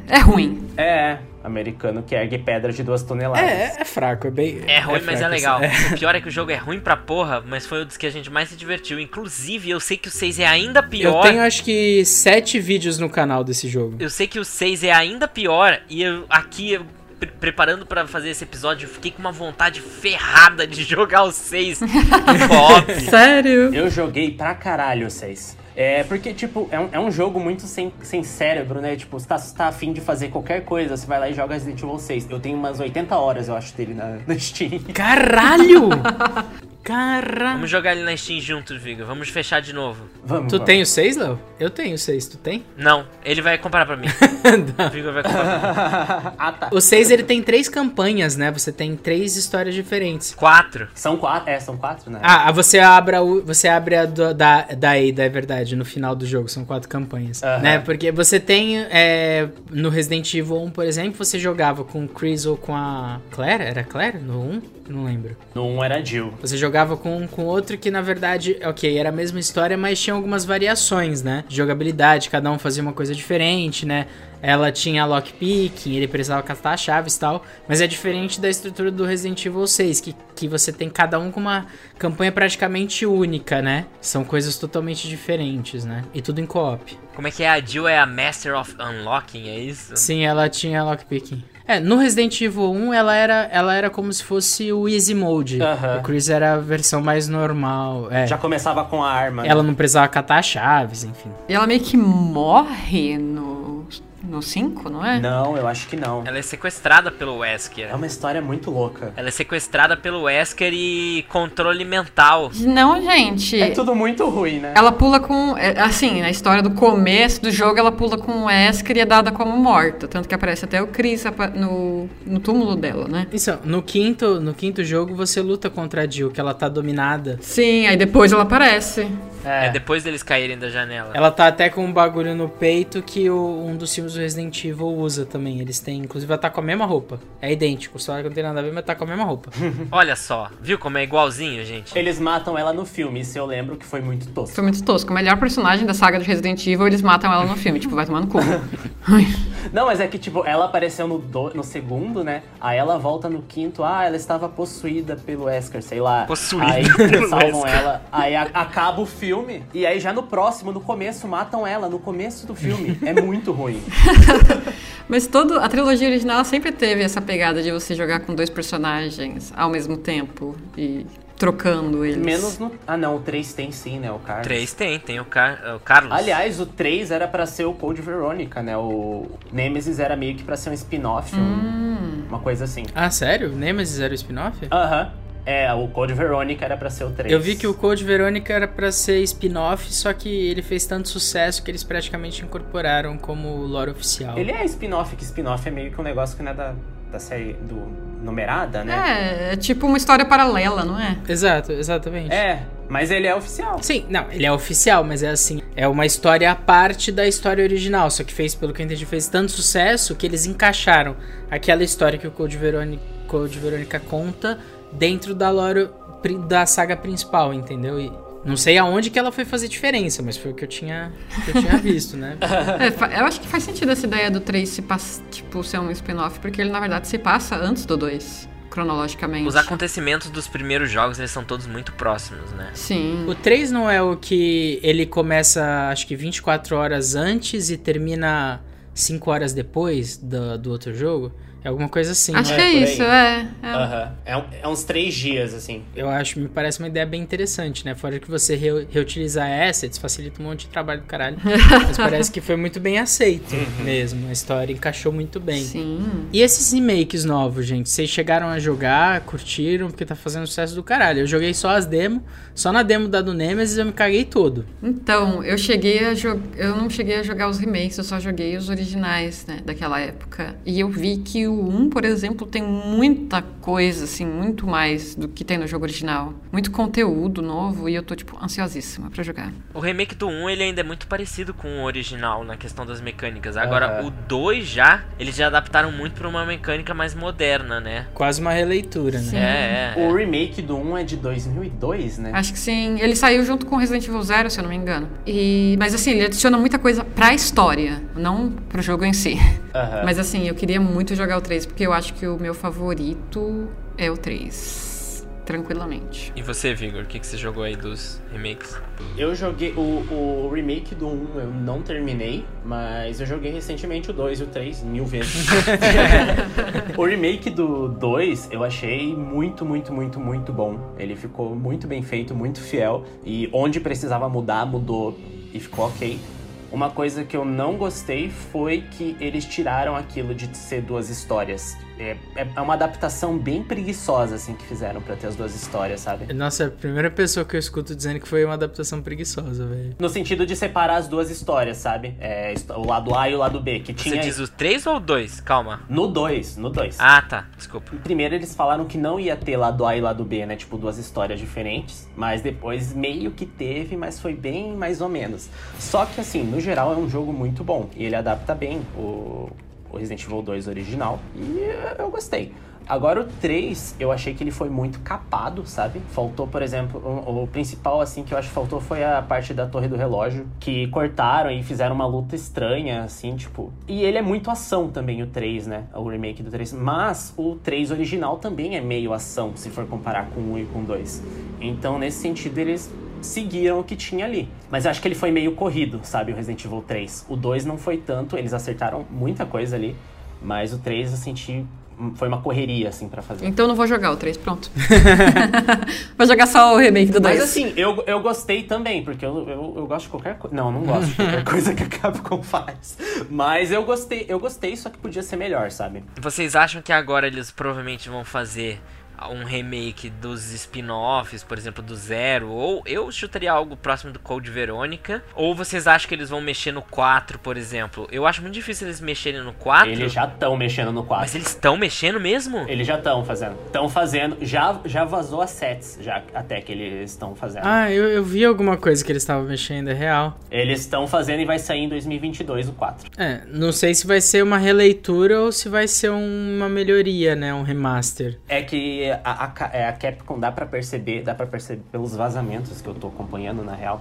É, é ruim. É, americano que ergue pedra de duas toneladas. É, é fraco, é bem. É ruim, mas é legal. assim. O pior é que o jogo é ruim pra porra, mas foi um dos que a gente mais se divertiu. Inclusive, eu sei que o 6 é ainda Eu pior. tenho acho que sete vídeos no canal desse jogo. Eu sei que o 6 é ainda pior e eu aqui eu, pre- preparando pra fazer esse episódio, eu fiquei com uma vontade ferrada de *laughs* jogar o 6 no co-op. Sério? Eu joguei pra caralho vocês. É, porque, tipo, é um, é um jogo muito sem, sem cérebro, né? Tipo, você tá, você tá afim de fazer qualquer coisa, você vai lá e joga Resident Evil 6. Eu tenho umas 80 horas, eu acho, dele na, *laughs* na Steam. Caralho! *laughs* Caralho! Vamos jogar ele na Steam juntos, Viga. Vamos fechar de novo. Vamos, Tu vamos. tem o 6, Léo? Eu tenho o 6, tu tem? Não, ele vai comprar pra mim. *laughs* o Viga vai comprar pra mim. ah, tá. O 6 ele tem três campanhas, né? Você tem três histórias diferentes. Quatro. São quatro, é, são quatro, né? Ah, você abre a, u- você abre a do- da, da Ada, é verdade, no final do jogo, são quatro campanhas. Né? Porque você tem, é, no Resident Evil 1, por exemplo, você jogava com o Chris ou com a Claire, era Claire no 1? Não lembro. No 1 era Jill. Você jogava com, com outro que, na verdade, ok, era a mesma história, mas tinha algumas variações, né? De jogabilidade, cada um fazia uma coisa diferente, né? Ela tinha lockpicking, ele precisava catar chaves e tal, mas é diferente da estrutura do Resident Evil 6, que, que você tem cada um com uma campanha praticamente única, né? São coisas totalmente diferentes, né? E tudo em co-op. Como é que é? A Jill é a Master of Unlocking, é isso? Sim, ela tinha lockpicking. É, no Resident Evil 1 ela era, ela era como se fosse o Easy Mode. Aham. O Chris era a versão mais normal. É. Já começava com a arma. né? Ela não precisava catar chaves, enfim. E ela meio que morre no, no 5, não é? Não, eu acho que não. Ela é sequestrada pelo Wesker. É uma história muito louca. Ela é sequestrada pelo Wesker e controle mental. Não, gente. É tudo muito ruim, né? Ela pula com. é, Assim, na história do começo do jogo, ela pula com o Wesker e é dada como morta. Tanto que aparece até o Chris no, no túmulo dela, né? Isso, no quinto, no quinto jogo você luta contra a Jill, que ela tá dominada. Sim, aí depois ela aparece. É, depois deles caírem da janela. Ela tá até com um bagulho no peito que o- um dos filmes do Resident Evil usa também. Eles têm, inclusive, ela tá com a mesma roupa. É idêntico, só que não tem nada a ver, mas tá com a mesma roupa. *laughs* Olha só, viu como é igualzinho, gente? Eles matam ela no filme, isso eu lembro que foi muito tosco. Foi muito tosco. O melhor personagem da saga de Resident Evil, eles matam ela no filme. tipo, vai tomar no cu. *laughs* Não, mas é que, tipo, ela apareceu no, do- no segundo, né? Aí ela volta no quinto, ah, ela estava possuída pelo Wesker, sei lá. Possuída Aí *laughs* pelo salvam Wesker. ela, aí a- acaba o filme, e aí já no próximo, no começo, matam ela, no começo do filme. *laughs* É muito ruim. *laughs* Mas todo, a trilogia original sempre teve essa pegada de você jogar com dois personagens ao mesmo tempo e trocando eles. Menos no... Ah, não, o 3 tem sim, né, o Carlos. Três tem, tem o, Car o Carlos. Aliás, o 3 era pra ser o Code Veronica, né? O Nemesis era meio que pra ser um spin-off, um- Hum. uma coisa assim. Ah, sério? Nemesis era o spin-off? Aham. É, o Code Veronica era pra ser o 3. Eu vi que o Code Verônica era pra ser spin-off, só que ele fez tanto sucesso que eles praticamente incorporaram como lore oficial. Ele é spin-off, que spin-off é meio que um negócio que não é da, da série do numerada, né? É, é tipo uma história paralela, não é? Exato, exatamente. É, mas ele é oficial. Sim, não, ele é oficial, mas é assim, é uma história à parte da história original, só que fez, pelo que eu entendi, fez tanto sucesso que eles encaixaram aquela história que o Code Verônica, Code Verônica conta dentro da lore da saga principal, entendeu? E não sei aonde que ela foi fazer diferença, mas foi o que eu tinha, que eu tinha *laughs* visto, né? É, eu acho que faz sentido essa ideia do 3 se tipo, ser um spin-off, porque ele na verdade se passa antes do 2, cronologicamente. Os acontecimentos dos primeiros jogos, eles são todos muito próximos, né? Sim. O 3 não é o que ele começa, acho que 24 horas antes e termina 5 horas depois do, do outro jogo? É alguma coisa assim. Acho né? que é aí. isso, é. é. Aham. É, um- é uns três dias, assim. Eu acho, me parece uma ideia bem interessante, né? Fora que você reu- reutilizar assets, facilita um monte de trabalho do caralho. *laughs* Mas parece que foi muito bem aceito mesmo. A história encaixou muito bem. Sim. E esses remakes novos, gente? Vocês chegaram a jogar, curtiram, porque tá fazendo sucesso do caralho. Eu joguei só as demos, só na demo da do Nemesis eu me caguei todo. Então, eu cheguei a jogar. Eu não cheguei a jogar os remakes, eu só joguei os originais, né, daquela época. E eu vi que o 1, por exemplo, tem muita coisa, assim, muito mais do que tem no jogo original. Muito conteúdo novo e eu tô, tipo, ansiosíssima pra jogar. O remake do 1, ele ainda é muito parecido com o original na questão das mecânicas. Agora, Aham. o 2 já, eles já adaptaram muito pra uma mecânica mais moderna, né? Quase uma releitura, né? Sim. É, é. O é. remake do 1 é de 2002, né? Acho que sim. Ele saiu junto com Resident Evil Zero, se eu não me engano. E, mas assim, ele adiciona muita coisa pra história, não pro jogo em si. Aham. Mas assim, eu queria muito jogar o 3, porque eu acho que o meu favorito é o 3. Tranquilamente. E você, Vigor, o que, que você jogou aí dos remakes? Eu joguei o, o remake do 1, eu não terminei, mas eu joguei recentemente o 2 e o 3 mil vezes. *laughs* *laughs* o remake do 2 eu achei muito, muito, muito, muito bom. Ele ficou muito bem feito, muito fiel. E onde precisava mudar, mudou e ficou ok. Uma coisa que eu não gostei foi que eles tiraram aquilo de ser duas histórias. É, é uma adaptação bem preguiçosa, assim, que fizeram pra ter as duas histórias, sabe? Nossa, é a primeira pessoa que eu escuto dizendo que foi uma adaptação preguiçosa, velho. No sentido de separar as duas histórias, sabe? É, o lado A e o lado B, que Você tinha diz o 3 ou o 2? Calma. no 2, no 2. Ah, tá. Desculpa. Primeiro eles falaram que não ia ter lado A e lado B, né? Tipo, duas histórias diferentes. Mas depois meio que teve, mas foi bem mais ou menos. Só que assim, no geral é um jogo muito bom. E ele adapta bem o, o Resident Evil 2 original. E eu gostei. Agora o 3, eu achei que ele foi muito capado, sabe? Faltou, por exemplo, o, o principal, assim, que eu acho que faltou foi a parte da torre do relógio, que cortaram e fizeram uma luta estranha, assim, tipo. E ele é muito ação também, o 3, né? O remake do 3. Mas o 3 original também é meio ação, se for comparar com o 1 e com o 2. Então, nesse sentido, eles seguiram o que tinha ali. Mas eu acho que ele foi meio corrido, sabe? O Resident Evil 3. O 2 não foi tanto, eles acertaram muita coisa ali. Mas o 3 eu senti. Foi uma correria, assim, pra fazer. Então eu não vou jogar o 3, pronto. *laughs* vou jogar só o remake do 2. Mas assim, eu, eu gostei também, porque eu, eu, eu gosto de qualquer coisa. Não, eu não gosto de qualquer *laughs* coisa que a Capcom faz. Mas eu gostei, eu gostei, só que podia ser melhor, sabe? Vocês acham que agora eles provavelmente vão fazer um remake dos spin-offs, por exemplo, do Zero? Ou eu chutaria algo próximo do Code Verônica? Ou vocês acham que eles vão mexer no 4, por exemplo? Eu acho muito difícil eles mexerem no 4. Eles já estão mexendo no 4. Mas eles estão mexendo mesmo? Eles já estão fazendo. Estão fazendo. Já, já vazou as sets, já até que eles estão fazendo. Ah, eu, eu vi alguma coisa que eles estavam mexendo, é real. Eles estão fazendo e vai sair em 2022 o 4. É, não sei se vai ser uma releitura ou se vai ser uma melhoria, né? Um remaster. É que a, a, é, a Capcom dá pra perceber, dá para perceber pelos vazamentos que eu tô acompanhando na real,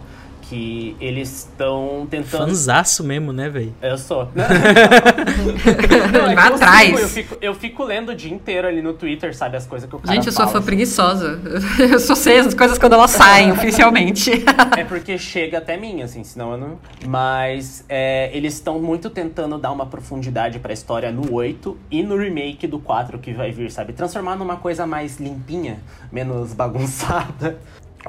que eles estão tentando Fanzaço mesmo, né, velho? Eu sou. *laughs* Vai é eu atrás. Eu fico, eu fico lendo o dia inteiro ali no Twitter, sabe? As coisas que o cara Gente, eu sou fala, fã assim. preguiçosa. *laughs* Eu só sei as coisas quando elas saem *laughs* oficialmente. É porque chega até mim, assim, senão eu não. Mas é, eles estão muito tentando dar uma profundidade pra história no 8 e no remake do 4 que vai vir, sabe? Transformar numa coisa mais limpinha, menos bagunçada.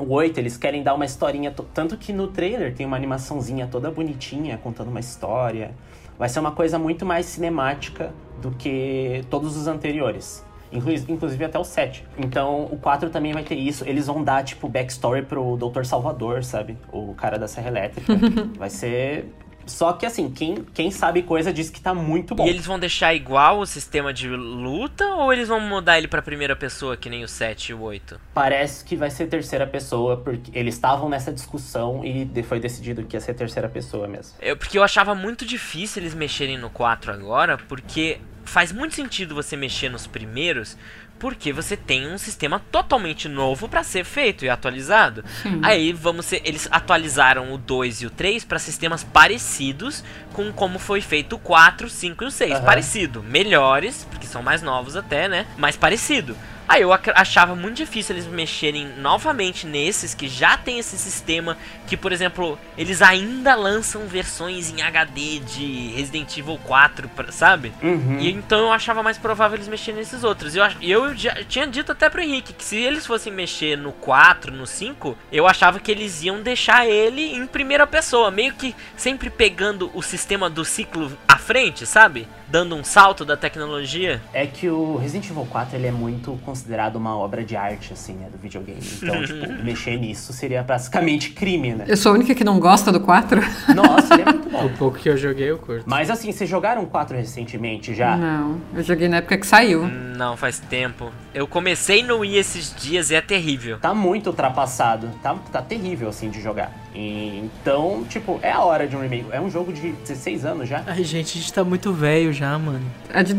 O 8, eles querem dar uma historinha. to- Tanto que no trailer tem uma animaçãozinha toda bonitinha, contando uma história. Vai ser uma coisa muito mais cinemática do que todos os anteriores. Inclu- Inclusive até o 7. Então o 4 também vai ter isso. Eles vão dar, tipo, backstory pro Dr. Salvador, sabe? O cara da Serra Elétrica. *laughs* vai ser. Só que assim, quem, quem sabe coisa diz que tá muito bom. E eles vão deixar igual o sistema de luta ou eles vão mudar ele pra primeira pessoa, que nem o 7 e o 8? Parece que vai ser terceira pessoa, porque eles estavam nessa discussão e foi decidido que ia ser terceira pessoa mesmo. Eu, porque eu achava muito difícil eles mexerem no 4 agora, porque faz muito sentido você mexer nos primeiros, porque você tem um sistema totalmente novo pra ser feito e atualizado. Aí vamos ser, eles atualizaram o 2 e o 3 pra sistemas parecidos com como foi feito o 4, 5 e o 6. Aham. Parecido, melhores, porque são mais novos até, né? Mas parecido. Aí eu ac- achava muito difícil eles mexerem novamente nesses que já tem esse sistema que, por exemplo, eles ainda lançam versões em HD de Resident Evil 4, pra- sabe? Uhum. E então eu achava mais provável eles mexerem nesses outros. E eu, eu já tinha dito até pro Henrique que se eles fossem mexer no 4, no 5, eu achava que eles iam deixar ele em primeira pessoa, meio que sempre pegando o sistema do ciclo à frente, sabe? Dando um salto da tecnologia. É que o Resident Evil 4 ele é muito considerado uma obra de arte, assim, né, do videogame. Então, tipo, *laughs* mexer nisso seria basicamente crime, né? Eu sou a única que não gosta do 4? *laughs* Nossa, ele é muito bom. O pouco que eu joguei, eu curto. Mas assim, vocês jogaram 4 recentemente já? Não, eu joguei na época que saiu. Não, faz tempo. Eu comecei no Wii esses dias e é terrível. Tá muito ultrapassado. Tá, tá terrível, assim, de jogar. E, então, tipo, é a hora de um remake. É um jogo de 16 anos já. Ai, gente, a gente tá muito velho já, mano. É de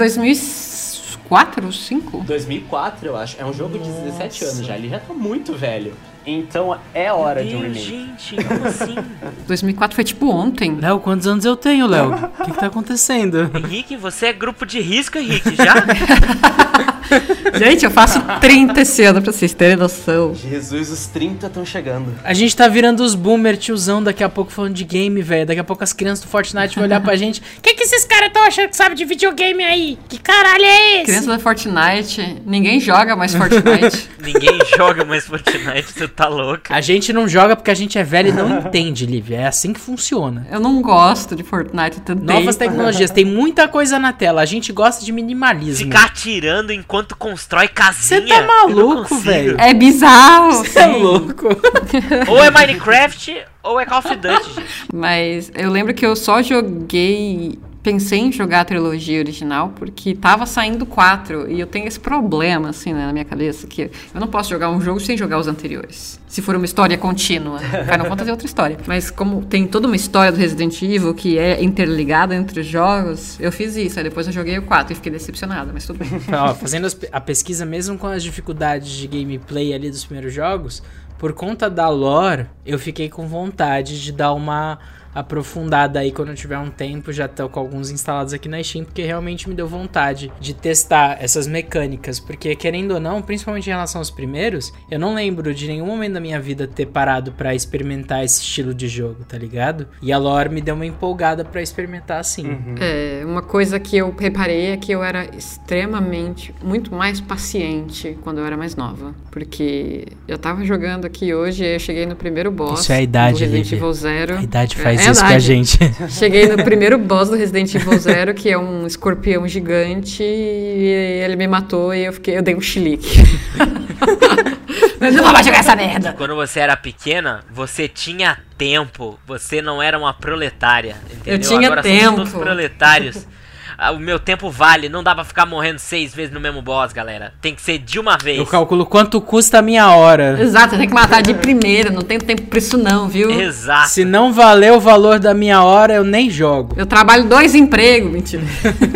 2004 ou 2005? 2004, eu acho. É um jogo de 17 Nossa. anos já. Ele já tá muito velho. Então, é hora de um remake. gente, como assim? *laughs* 2004 foi tipo ontem. Léo, quantos anos eu tenho, Léo? *laughs* O que, que tá acontecendo? Henrique, você é grupo de risco, Henrique, já? *laughs* Gente, eu faço 30 esse ano pra vocês terem noção. Jesus, os 30 estão chegando. A gente tá virando os boomer tiozão daqui a pouco falando de game, velho. Daqui a pouco as crianças do Fortnite vão olhar pra gente. Que que esses caras tão achando que sabe de videogame aí? Que caralho é esse? Criança da Fortnite, ninguém joga mais Fortnite. *laughs* Ninguém joga mais Fortnite, você tá louca. A gente não joga porque a gente é velho e não entende, Lívia. É assim que funciona. eu não gosto de Fortnite, tentei. Novas tecnologias, tem muita coisa na tela. A gente gosta de minimalismo. Ficar atirando enquanto constrói casinha. Você tá maluco, velho? É bizarro. Você é louco. *laughs* Ou é Minecraft ou é Call of Duty, gente. Mas eu lembro que eu só joguei. Pensei em jogar a trilogia original porque tava saindo 4 e eu tenho esse problema, assim, né, na minha cabeça, que eu não posso jogar um jogo sem jogar os anteriores. Se for uma história contínua. Final Fantasy é outra história. Mas como tem toda uma história do Resident Evil que é interligada entre os jogos, eu fiz isso. Aí depois eu joguei o 4 e fiquei decepcionada, mas tudo bem. *laughs* Ó, fazendo a pesquisa mesmo com as dificuldades de gameplay ali dos primeiros jogos, por conta da lore, eu fiquei com vontade de dar uma aprofundada aí quando eu tiver um tempo, já tô com alguns instalados aqui na Steam, porque realmente me deu vontade de testar essas mecânicas, porque querendo ou não, principalmente em relação aos primeiros, eu não lembro de nenhum momento da minha vida ter parado pra experimentar esse estilo de jogo, tá ligado? E a lore me deu uma empolgada pra experimentar assim. É, uma coisa que eu reparei é que eu era extremamente, muito mais paciente quando eu era mais nova. Porque eu tava jogando aqui hoje e eu cheguei no primeiro boss Isso é a idade, do Resident. Evil Zero. A idade É, faz isso com a gente. *laughs* Cheguei no primeiro boss do Resident Evil Zero, que é um escorpião gigante, e ele me matou e eu fiquei, eu dei um chilique. *laughs* Mas não vai jogar essa merda. Quando você era pequena, você tinha tempo. Você não era uma proletária. Entendeu? Eu tinha Agora tempo. somos todos proletários. *laughs* Ah, O meu tempo vale, não dá pra ficar morrendo seis vezes no mesmo boss, galera. Tem que ser de uma vez. Eu calculo quanto custa a minha hora. Exato, tem que matar de primeira, não tenho tempo pra isso não, viu? Exato. Se não valer o valor da minha hora, eu nem jogo. Eu trabalho dois empregos, mentira.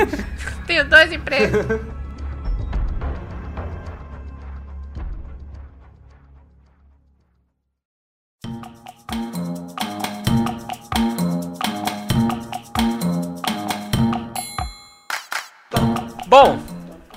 *laughs* Tenho dois empregos. *laughs* Bom,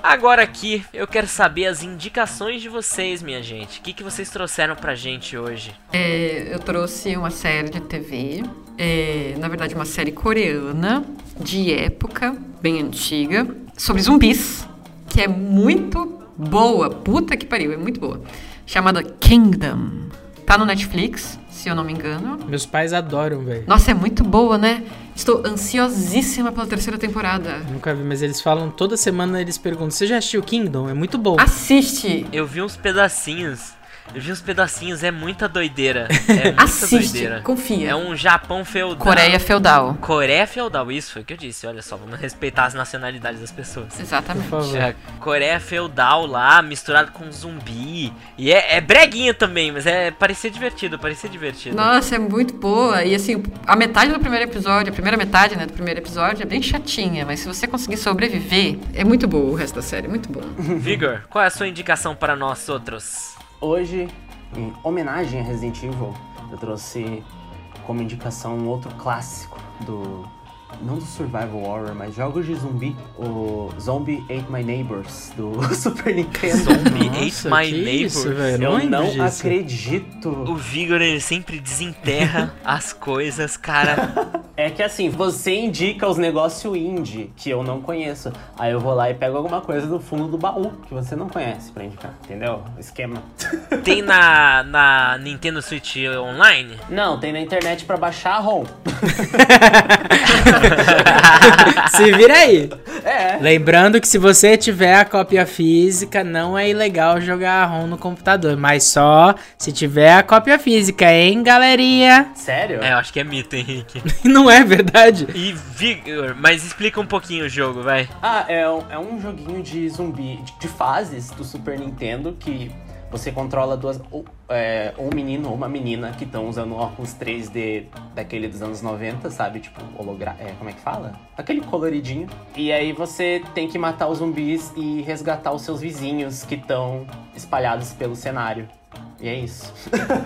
agora aqui eu quero saber as indicações de vocês, minha gente. O que, que vocês trouxeram pra gente hoje? É, eu trouxe uma série de TV, é, na verdade uma série coreana, de época, bem antiga, sobre zumbis, que é muito boa, puta que pariu, é muito boa. Chamada Kingdom. Tá no Netflix, se eu não me engano. Meus pais adoram, velho. Nossa, é muito boa, né? Estou ansiosíssima pela terceira temporada. Nunca vi, mas eles falam toda semana, eles perguntam: Você já assistiu Kingdom? É muito bom. Assiste! Eu vi uns pedacinhos. Eu vi uns pedacinhos, é muita doideira. *laughs* É muita Assiste, doideira. confia. É um Japão feudal. Coreia feudal. Coreia feudal, isso foi o que eu disse. Olha só, vamos respeitar as nacionalidades das pessoas. Exatamente. É, Coreia feudal lá, misturado com zumbi. E é, é breguinha também, mas é parecia divertido, parecia divertido. Nossa, é muito boa. E assim, a metade do primeiro episódio, a primeira metade né, do primeiro episódio é bem chatinha, mas se você conseguir sobreviver, é muito boa o resto da série, muito bom. Vigor, qual é a sua indicação para nós outros? Hoje, em homenagem a Resident Evil, eu trouxe como indicação um outro clássico do Não do Survival Horror, mas jogos de zumbi. O Zombie Ate My Neighbors, do *laughs* Super Nintendo. Zombie Ate My que Neighbor. isso, velho. Eu não disso. acredito. O Vigor, ele sempre desenterra *laughs* as coisas, cara. É que assim, você indica os negócios indie que eu não conheço. Aí eu vou lá e pego alguma coisa do fundo do baú que você não conhece pra indicar. Entendeu? O esquema. *laughs* Tem na, na Nintendo Switch Online? Não, tem na internet pra baixar a ROM. *laughs* Se vira aí. É. Lembrando que se você tiver a cópia física, não é ilegal jogar a ROM no computador, mas só se tiver a cópia física, hein, galerinha? Sério? É, eu acho que é mito, Henrique. *laughs* Não é verdade? E Vigor, mas explica um pouquinho o jogo, vai. Ah, é, um- é um joguinho de zumbi, de, de fases do Super Nintendo que você controla duas. ou, é, um menino ou uma menina que estão usando óculos 3D daquele dos anos 90, sabe? Tipo, hologra... É, como é que fala? Aquele coloridinho. E aí você tem que matar os zumbis e resgatar os seus vizinhos que estão espalhados pelo cenário. E é isso.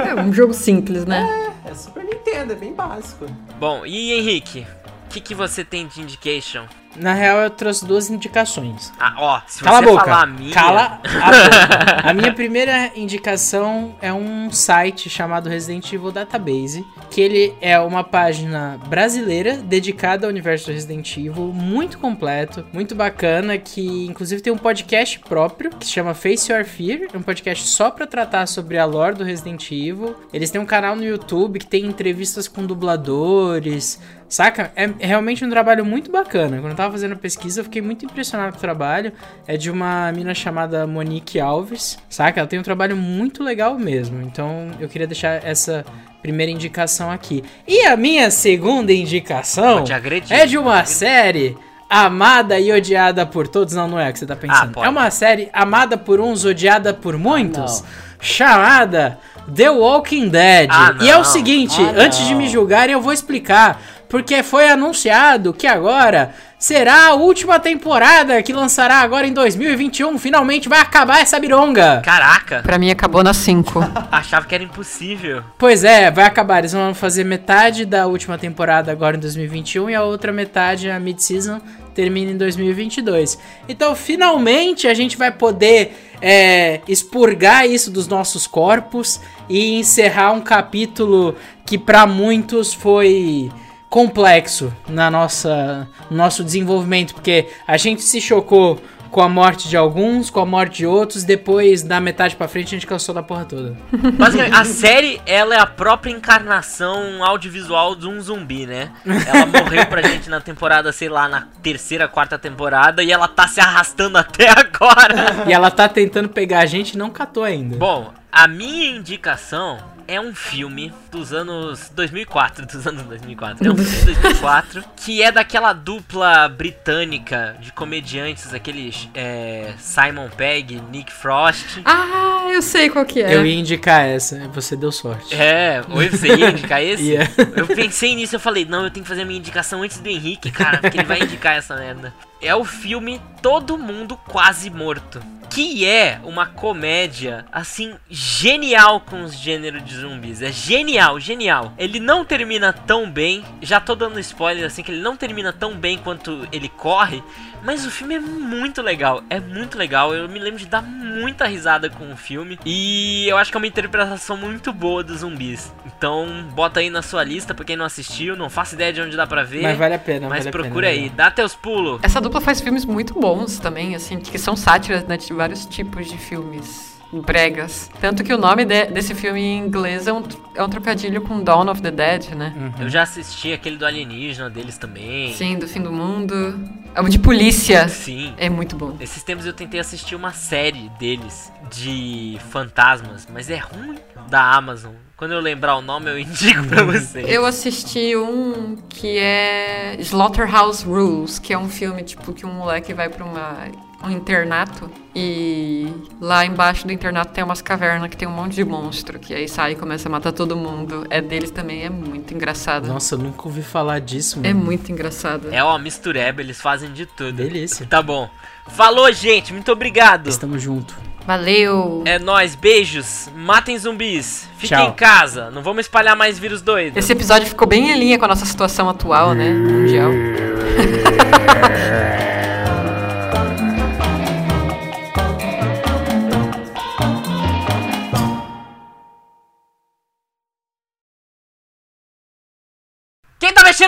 É um jogo simples, né? É Super Nintendo, é bem básico. Bom, e Henrique? O que, que você tem de indication? Na real, eu trouxe duas indicações. Ah, ó, se Cala a você boca. falar a minha. Cala a *laughs* boca. A minha primeira indicação é um site chamado Resident Evil Database, que ele é uma página brasileira dedicada ao universo Resident Evil, muito completo, muito bacana, que inclusive tem um podcast próprio que se chama Face Your Fear, é um podcast só pra tratar sobre a lore do Resident Evil. Eles têm um canal no YouTube que tem entrevistas com dubladores, Saca? É realmente um trabalho muito bacana. Quando eu tava fazendo a pesquisa, eu fiquei muito impressionado com o trabalho. É de uma mina chamada Monique Alves, saca? Ela tem um trabalho muito legal mesmo. Então eu queria deixar essa primeira indicação aqui. E a minha segunda indicação agredir. é de uma série amada e odiada por todos. Não, não é o que você tá pensando. pode. é uma série amada por uns, odiada por muitos, não. chamada The Walking Dead. Ah, e é o seguinte, Ah, antes de me julgarem, eu vou explicar. Porque foi anunciado que agora será a última temporada que lançará agora em 2021. Finalmente vai acabar essa bironga. Caraca, Pra mim acabou na 5. *laughs* achava que era impossível. Pois é, vai acabar. Eles vão fazer metade da última temporada agora em 2021 e a outra metade, a mid-season, termina em 2022. Então, finalmente, a gente vai poder é, expurgar isso dos nossos corpos e encerrar um capítulo que para muitos foi complexo na nossa no nosso desenvolvimento, porque a gente se chocou com a morte de alguns, com a morte de outros, depois da metade pra frente a gente cansou da porra toda. *laughs* Basicamente, a série, ela é a própria encarnação audiovisual de um zumbi, né? Ela morreu pra gente na temporada, sei lá, na terceira, quarta temporada, e ela tá se arrastando até agora. E ela tá tentando pegar a gente e não catou ainda. Bom, a minha indicação é um filme dos anos 2004, dos anos 2004. É um filme de 2004 que é daquela dupla britânica de comediantes, aqueles é, Simon Pegg, Nick Frost. Ah, eu sei qual que é. Eu ia indicar essa, você deu sorte. É, oi, você ia indicar *laughs* esse? Ia. Eu pensei nisso, eu falei, não, eu tenho que fazer a minha indicação antes do Henrique, cara, porque ele vai indicar essa merda. É o filme Todo Mundo Quase Morto. Que é uma comédia, assim, genial com os gêneros de zumbis. É genial, genial. Ele não termina tão bem. Já tô dando spoiler, assim, que ele não termina tão bem quanto ele corre. Mas o filme é muito legal. É muito legal. Eu me lembro de dar muita risada com o filme. E eu acho que é uma interpretação muito boa dos zumbis. Então, bota aí na sua lista pra quem não assistiu. Não faço ideia de onde dá pra ver. Mas vale a pena, Mas vale procura pena, aí. Dá teus pulos. Essa dupla faz filmes muito bons também, assim, que são sátiras né, de vários tipos de filmes bregas. Tanto que o nome de- desse filme em inglês é um, é um trocadilho com Dawn of the Dead, né? Eu já assisti aquele do alienígena deles também. Sim, do fim do mundo. É um de polícia. Sim. É muito bom. Esses tempos eu tentei assistir uma série deles de fantasmas, mas é ruim da Amazon. Quando eu lembrar o nome, eu *laughs* indico pra vocês. Eu assisti um que é Slaughterhouse Rules, que é um filme tipo que um moleque vai pra uma, um internato e lá embaixo do internato tem umas cavernas que tem um monte de monstro, que aí sai e começa a matar todo mundo. É deles também, é muito engraçado. Nossa, eu nunca ouvi falar disso, É mano. muito engraçado. É uma mistureba, eles fazem de tudo. Delícia. Tá bom. Falou, gente. Muito obrigado. Estamos junto. Valeu! É nóis, beijos, matem zumbis, fiquem Tchau. em casa, não vamos espalhar mais vírus doido. Esse episódio ficou bem em linha com a nossa situação atual, né? Mundial. *laughs*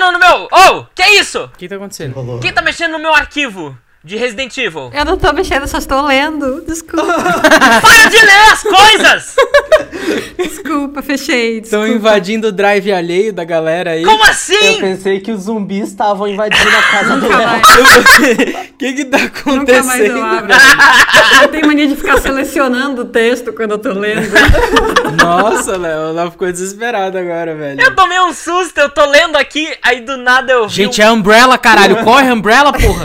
mexendo no meu... Oh, que é isso? O que tá acontecendo? Quem tá mexendo no meu arquivo de Resident Evil? Eu não tô mexendo, só estou lendo. Desculpa, *laughs* Para de ler as coisas! *laughs* desculpa, fechei. Estão invadindo o drive alheio da galera aí. Como Eu assim? pensei que os zumbis estavam invadindo a casa do Léo. O que que tá nunca mais eu acontecendo? abro. Eu tenho mania de ficar selecionando o texto quando eu tô lendo. *laughs* Nossa, Léo, ela ficou desesperada agora, velho. Eu tomei um susto, eu tô lendo aqui, aí do nada eu vi Gente, um... é Umbrella, caralho. Corre, Umbrella, porra.